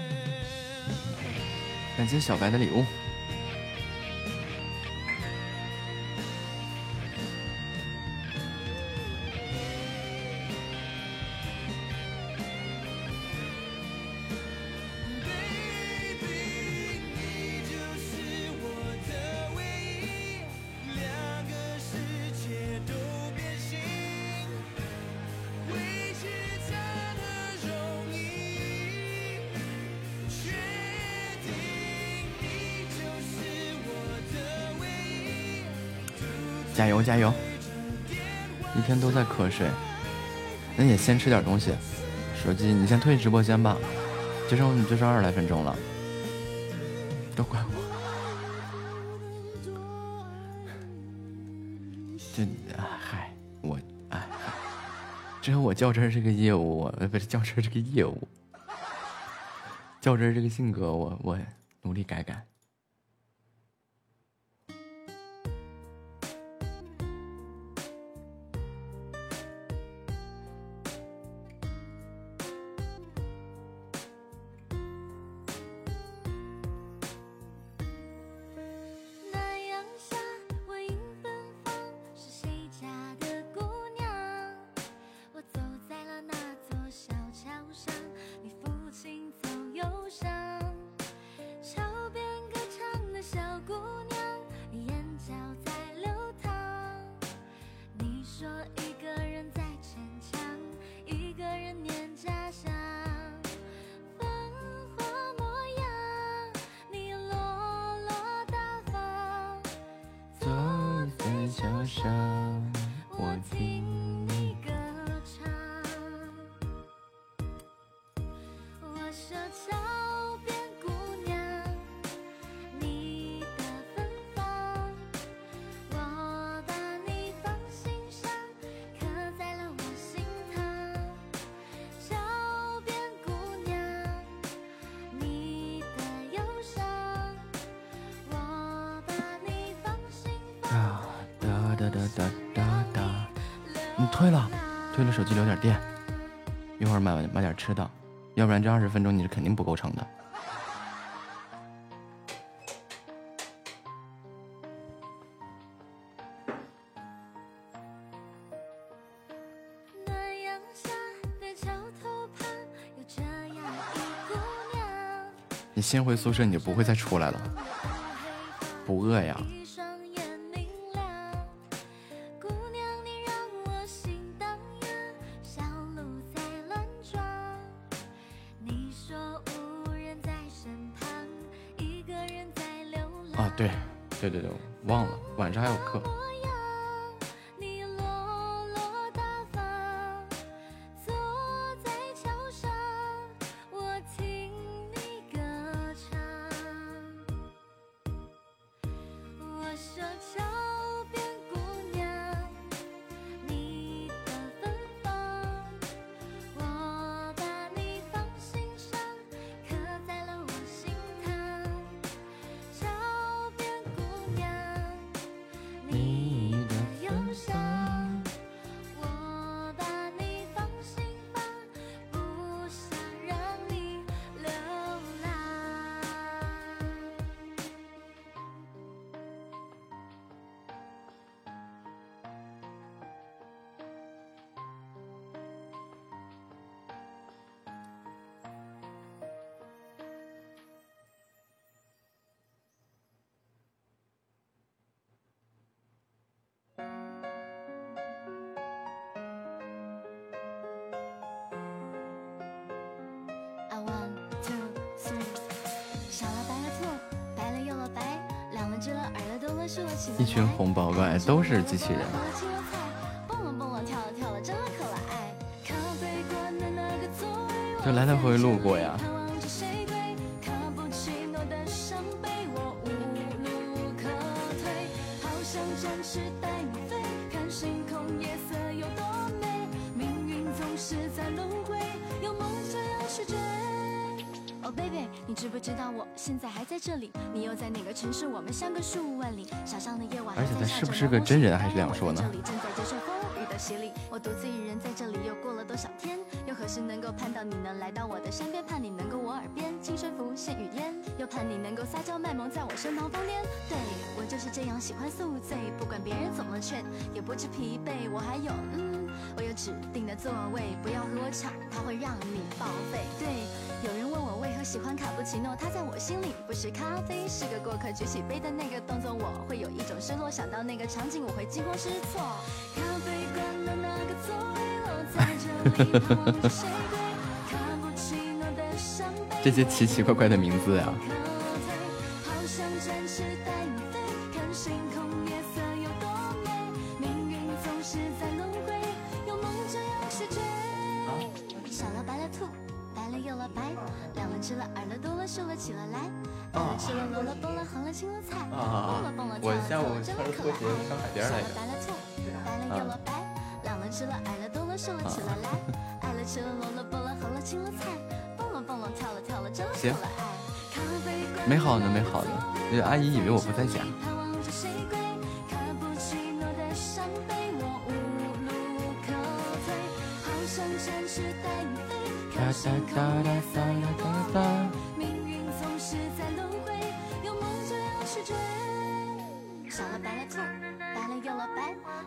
Speaker 5: 感谢小白的礼物。加油！一天都在瞌睡，那也先吃点东西。手机，你先退直播间吧，就剩就剩二十来分钟了。都怪我，这嗨，我哎，这我较真这个业务，我不是较真这个业务，较真这个性格，我我努力改改。肯定不构成的。你先回宿舍，你就不会再出来了，不饿呀。
Speaker 9: 一
Speaker 5: 群红宝怪都是机器人。就来来回回路过呀。
Speaker 9: 是个
Speaker 5: 真人，还是
Speaker 9: 这样说呢？欢卡布奇诺，它在我心里不是咖啡，是个过客。举起杯的那个动作，我会有一种失落。想到那个场景，我会惊慌失措。咖啡馆的那个座位，我在这里。<laughs>
Speaker 5: 这些奇奇怪怪的名字呀、
Speaker 9: 好的
Speaker 5: 没好的，那阿姨以为我不在家。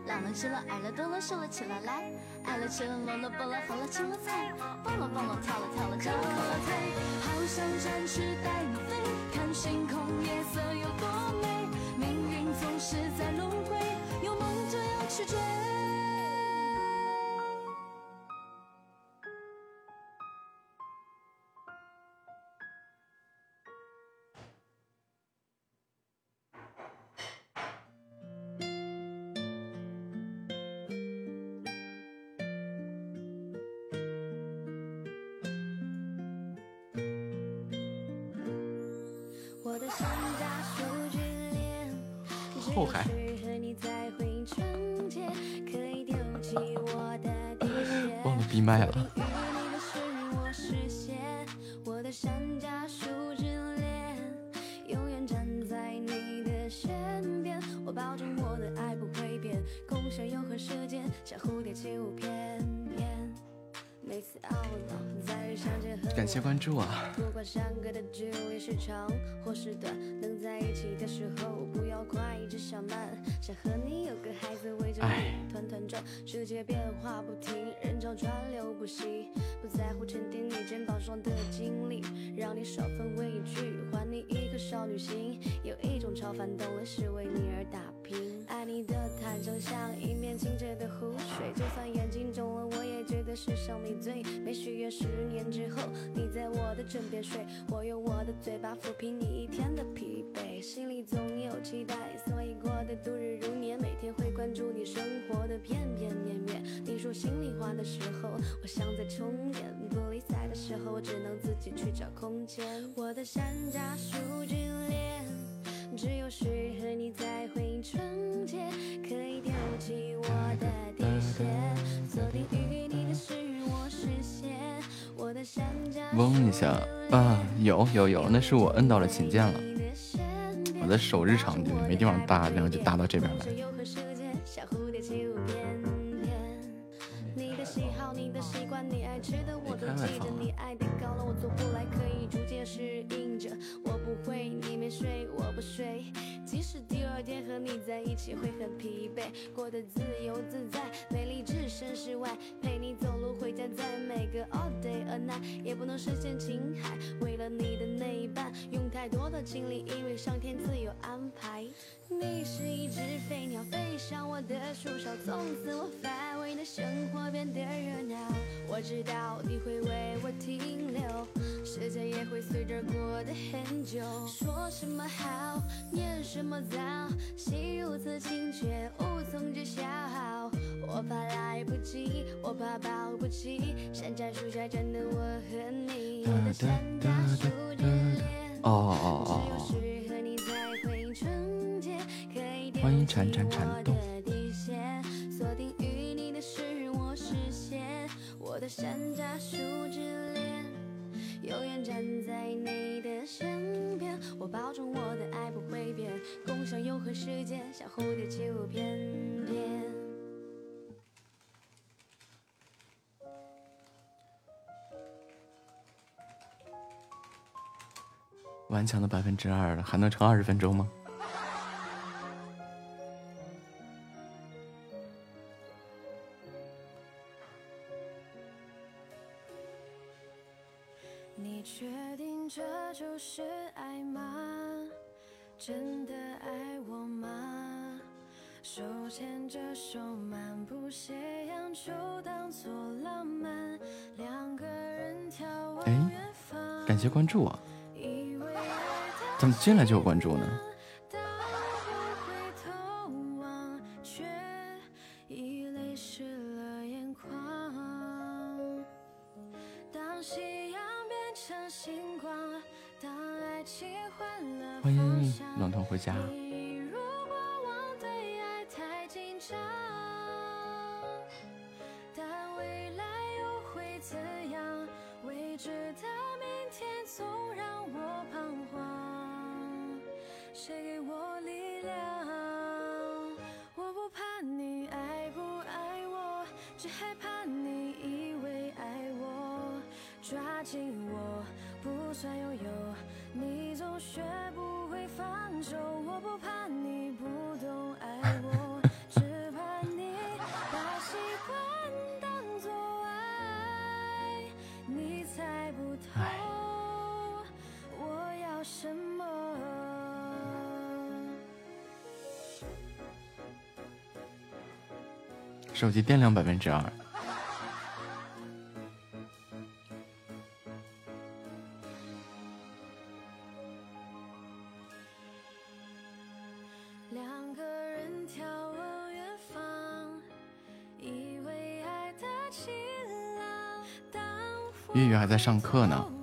Speaker 9: 老了、吃了、矮了、多了，瘦了，起了，来，爱了、吃了，萝了，卜了，红了，青了，菜，蹦了，蹦了，跳了，跳了，跳了，退。好想展翅带你飞，看星空夜色有多美。命运总是在轮回，有梦就要去追。起舞翩翩每次懊恼沉淀你肩膀上的经历，让你少份畏惧，还你一颗少女心。有一种超凡动力是为你而打拼，爱你的坦诚像一面清澈的湖水，就算眼睛肿了，我也觉得世上你最美。许愿十年之后，你在我的枕边睡，我用我的嘴巴抚平你一天的疲惫，心里总有期待，所以过得度日如年，每天会关注你生活的片片面面。你说心里话的时候，我像在充电；不理睬的时候，我只能自己去找空间。我的山楂树之恋，只有适合你才会纯洁，可以丢弃我的底线，锁定与你的是我视线。
Speaker 2: 嗡一下啊，有有有，那是我摁到了琴键了，我的手日常就没地方搭，然后就搭到这边来。
Speaker 9: 开外了。和你在一起会很疲惫，过得自由自在，美丽置身事外，陪你走路回家，在每个 all day a night，也不能实现情海。为了你的那一半，用太多的精力，因为上天自有安排。你是一只飞鸟，飞上我的树梢，从此我乏味的生活变得热闹。我知道你会为我停留，时间也会随着过得很久。说什么好，念什么糟，心如此情却无从知晓。我怕来不及，我怕保不齐，山楂树下站的我和你。我的山楂树之恋，
Speaker 2: 哦哦哦
Speaker 9: 只有适合你才会纯洁，可以丢
Speaker 2: 欢迎缠
Speaker 9: 弃
Speaker 2: 缠缠动
Speaker 9: 我的底线，锁定与你的是我实现。我的山楂树之恋，永远站在你的身边。我保证我的爱不会变，共享永恒时间，像蝴蝶起舞翩翩。
Speaker 2: 顽强的百分之二了，还能撑二十分钟吗？
Speaker 9: 就是爱吗？真的爱我吗？手牵着手漫步斜阳，就当作浪漫。两个人眺望
Speaker 2: 哎
Speaker 9: 远方，
Speaker 2: 感谢关注啊！怎么进来就有关注呢？暖童回家。
Speaker 9: 紧张，但未来又会怎样？未知的明天总让我彷徨。谁给我力量？我不，算拥有，你总学不会放手。我不怕你不懂爱我，只怕你把习惯当作爱，你猜不透我要什么。
Speaker 2: 手机电量百分之二，在上课呢。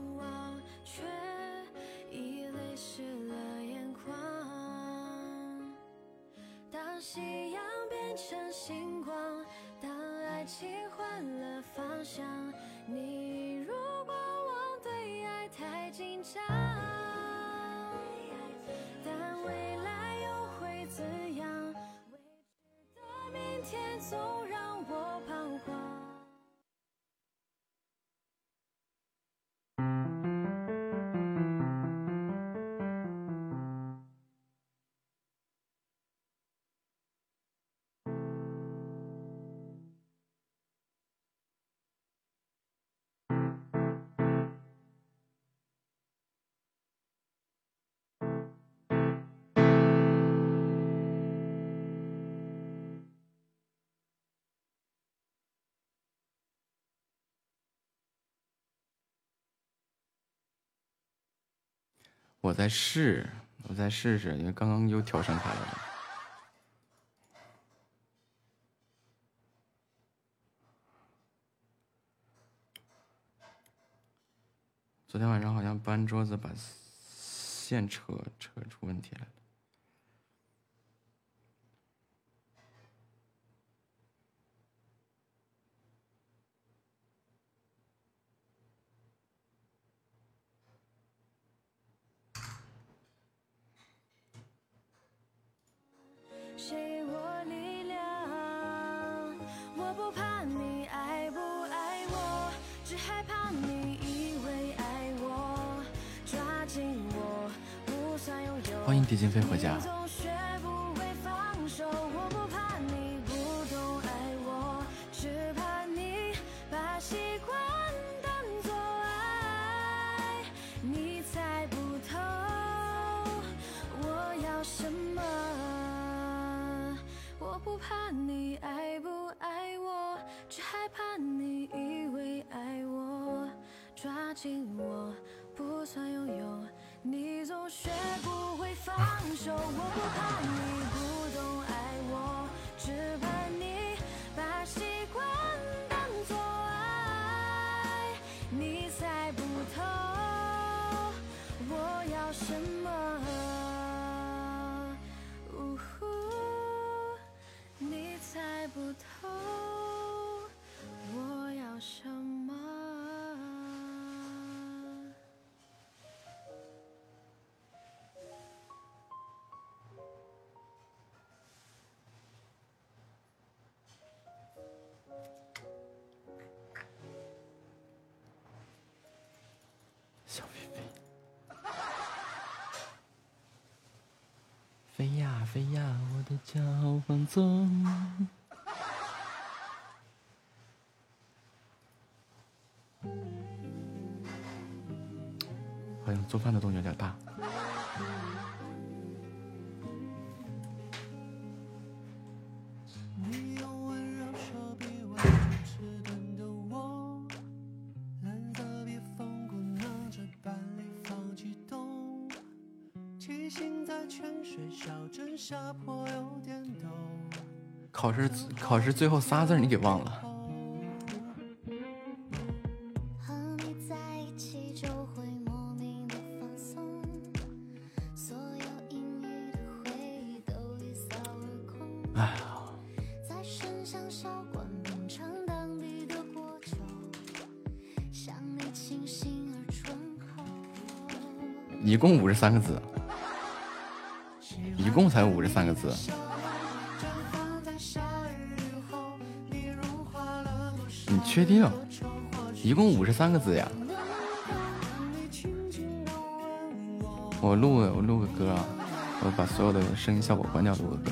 Speaker 9: 我
Speaker 2: 再试，我再试试，因为刚刚又调声卡了。昨天晚上好像搬桌子把线扯扯出问题来了。咖啡呀我的脚放松。好像做饭的动静有点大。考试最后仨字你给忘了。
Speaker 12: 一
Speaker 2: 共五十三个字，一共才五十三个字。确定。一共五十三个字呀。
Speaker 8: 我
Speaker 2: 录我录个歌啊。我把所有的声音效果关掉录个歌。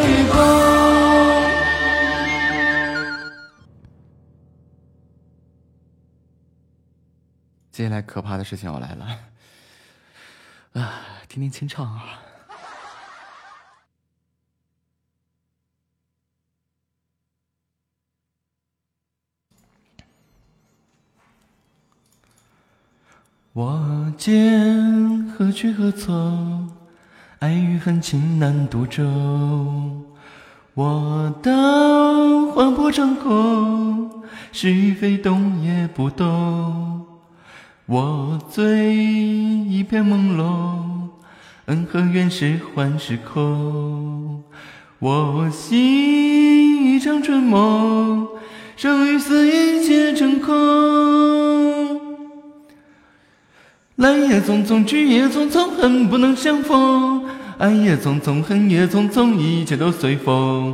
Speaker 8: 接下来可怕的事情要来了，啊，听听清唱啊。
Speaker 13: 我见何去何从？爱与恨情难独钟。我刀划破长空，是与非动也不动。我醉一片朦胧，恩和怨是幻是空。我醒一场春梦，生与死一切成空。来也匆匆，去也匆匆，恨不能相逢。爱也匆匆，恨也匆匆，一切都随风。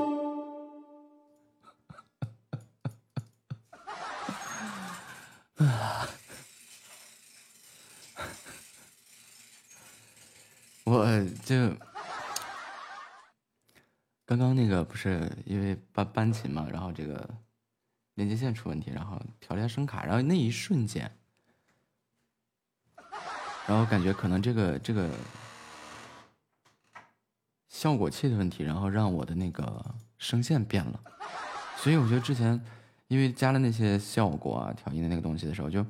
Speaker 8: 我就刚刚那个不是因为搬搬琴嘛，然后这个连接线出问题，然后调了一下声卡，然后那一瞬间，然后感觉可能这个这个效果器的问题，然后让我的那个声线变了，所以我觉得之前因为加了那些效果啊、调音的那个东西的时候，就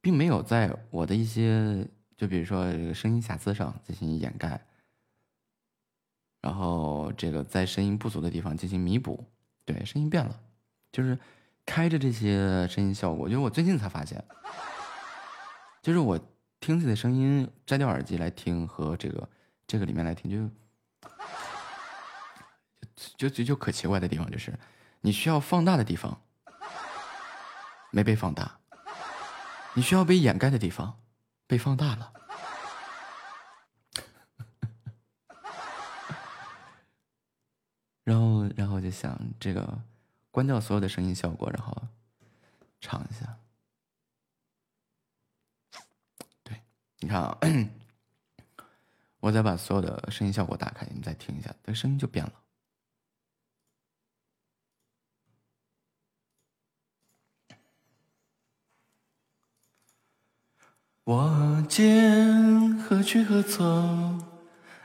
Speaker 8: 并没有在我的一些就比如说这个声音瑕疵上进行掩盖，然后这个在声音不足的地方进行弥补。对，声音变了，就是开着这些声音效果，就我最近才发现，就是我听自己的声音，摘掉耳机来听和这个这个里面来听，就就就就可奇怪的地方就是，你需要放大的地方没被放大，你需要被掩盖的地方被放大了。<laughs> 然后，然后就想这个关掉所有的声音效果，然后唱一下。对，你看啊，<coughs> 我再把所有的声音效果打开，你再听一下，这声音就变了。
Speaker 13: 我见何去何从？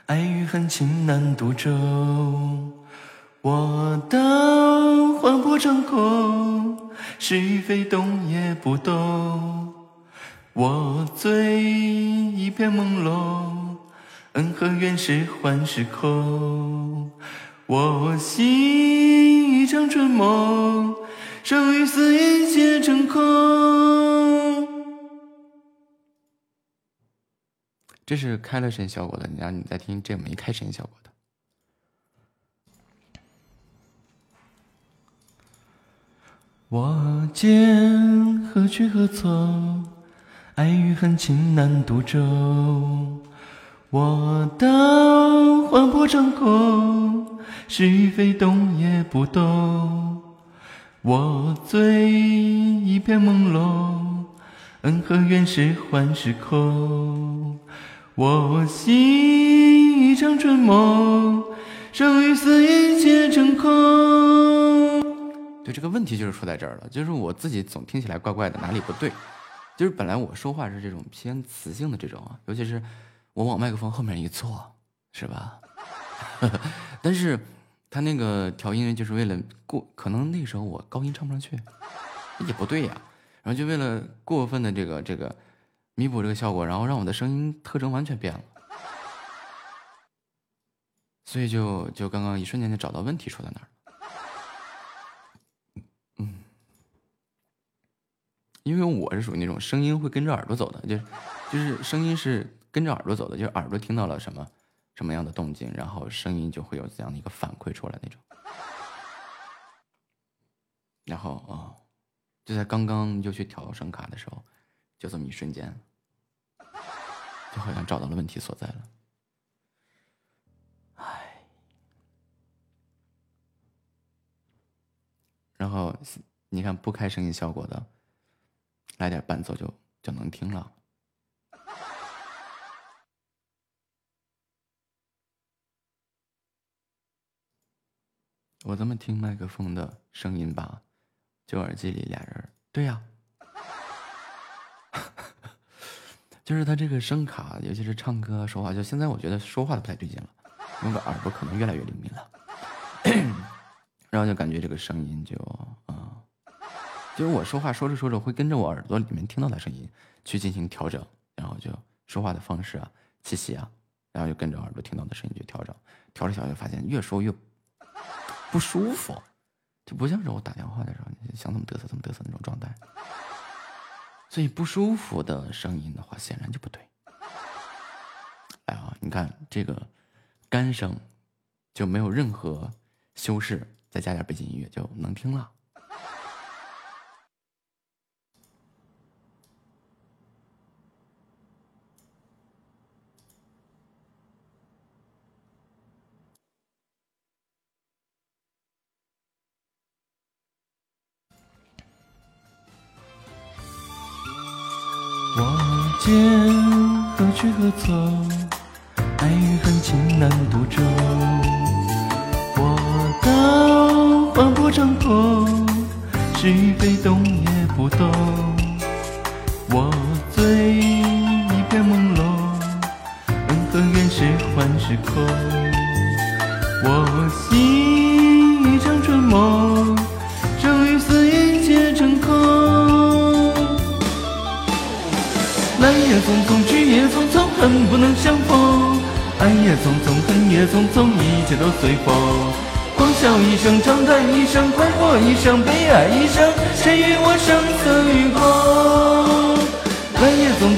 Speaker 13: 爱与恨情难独钟。我道幻不成空，是与非动也不动。我醉一片朦胧，恩和怨是幻是空。我醒一场春梦，生与死一切
Speaker 8: 这是开了声音效果的，然后你再听这个没开声音效果的。
Speaker 13: 我剑何去何从？爱与恨情难独钟。我道幻不成空，是与非动也不动。
Speaker 8: 我醉一片朦胧，恩和怨是幻是空。我醒一场春梦，生与死一切成空。对，这个问题就是出在这儿了，就是我自己总听起来怪怪的，哪里不对？就是本来我说话是这种偏磁性的这种啊，<laughs> 尤其是我往麦克风后面一坐，是吧？<laughs> 但是他那个调音就是为了过，可能那时候我高音唱不上去，也不对呀。然后就为了过分的这个这个弥补这个效果，然后让我的声音特征完全变了，所以就就刚刚一瞬间就找到问题出在哪儿。嗯，因为我是属于那种声音会跟着耳朵走的，就是就是声音是跟着耳朵走的，就是耳朵听到了什么。什么样的动静，然后声音就会有这样的一个反馈出来那种。然后啊，就在刚刚就去调声卡的时候，就这么一瞬间，就好像找到了问题所在了。然后你看不开声音效果的，来点伴奏就就能听了。我这么听麦克风的声音吧，就耳机里俩人。对呀，就是他这个声卡，尤其是唱歌说话，就现在我觉得说话都不太对劲了，那个耳朵可能越来越灵敏了。<clears throat> 然后就感觉这个声音就啊，就是我说话说着说着会跟着我耳朵里面听到的声音去进行调整，然后就说话的方式啊、气息啊，然后就跟着耳朵听到的声音去调整，调着调着发现越说越。不舒服，就不像是我打电话的时候，你想怎么嘚瑟怎么嘚瑟那种状态。所以不舒服的声音的话，显然就不对。哎呀，你看这个干声就没有任何修饰，再加点背景音乐就能听了。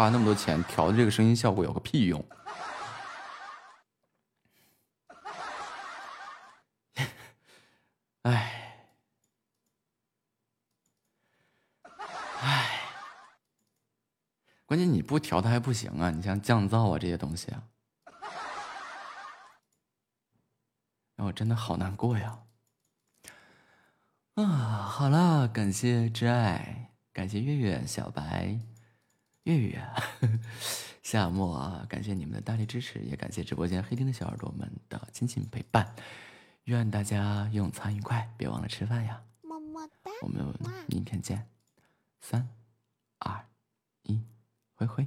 Speaker 8: 花那么多钱调的这个声音效果有个屁用。哎，哎，关键你不调它还不行啊！你像降噪啊这些东西啊，让我真的好难过呀！啊，好了，感谢挚爱，感谢月月、小白、月月、<laughs> 夏末啊，感谢你们的大力支持，也感谢直播间黑厅的小耳朵们的亲情陪伴。愿大家用餐愉快，别忘了吃饭呀！
Speaker 3: 么么哒。
Speaker 8: 我们明天见，三、二、一，挥挥。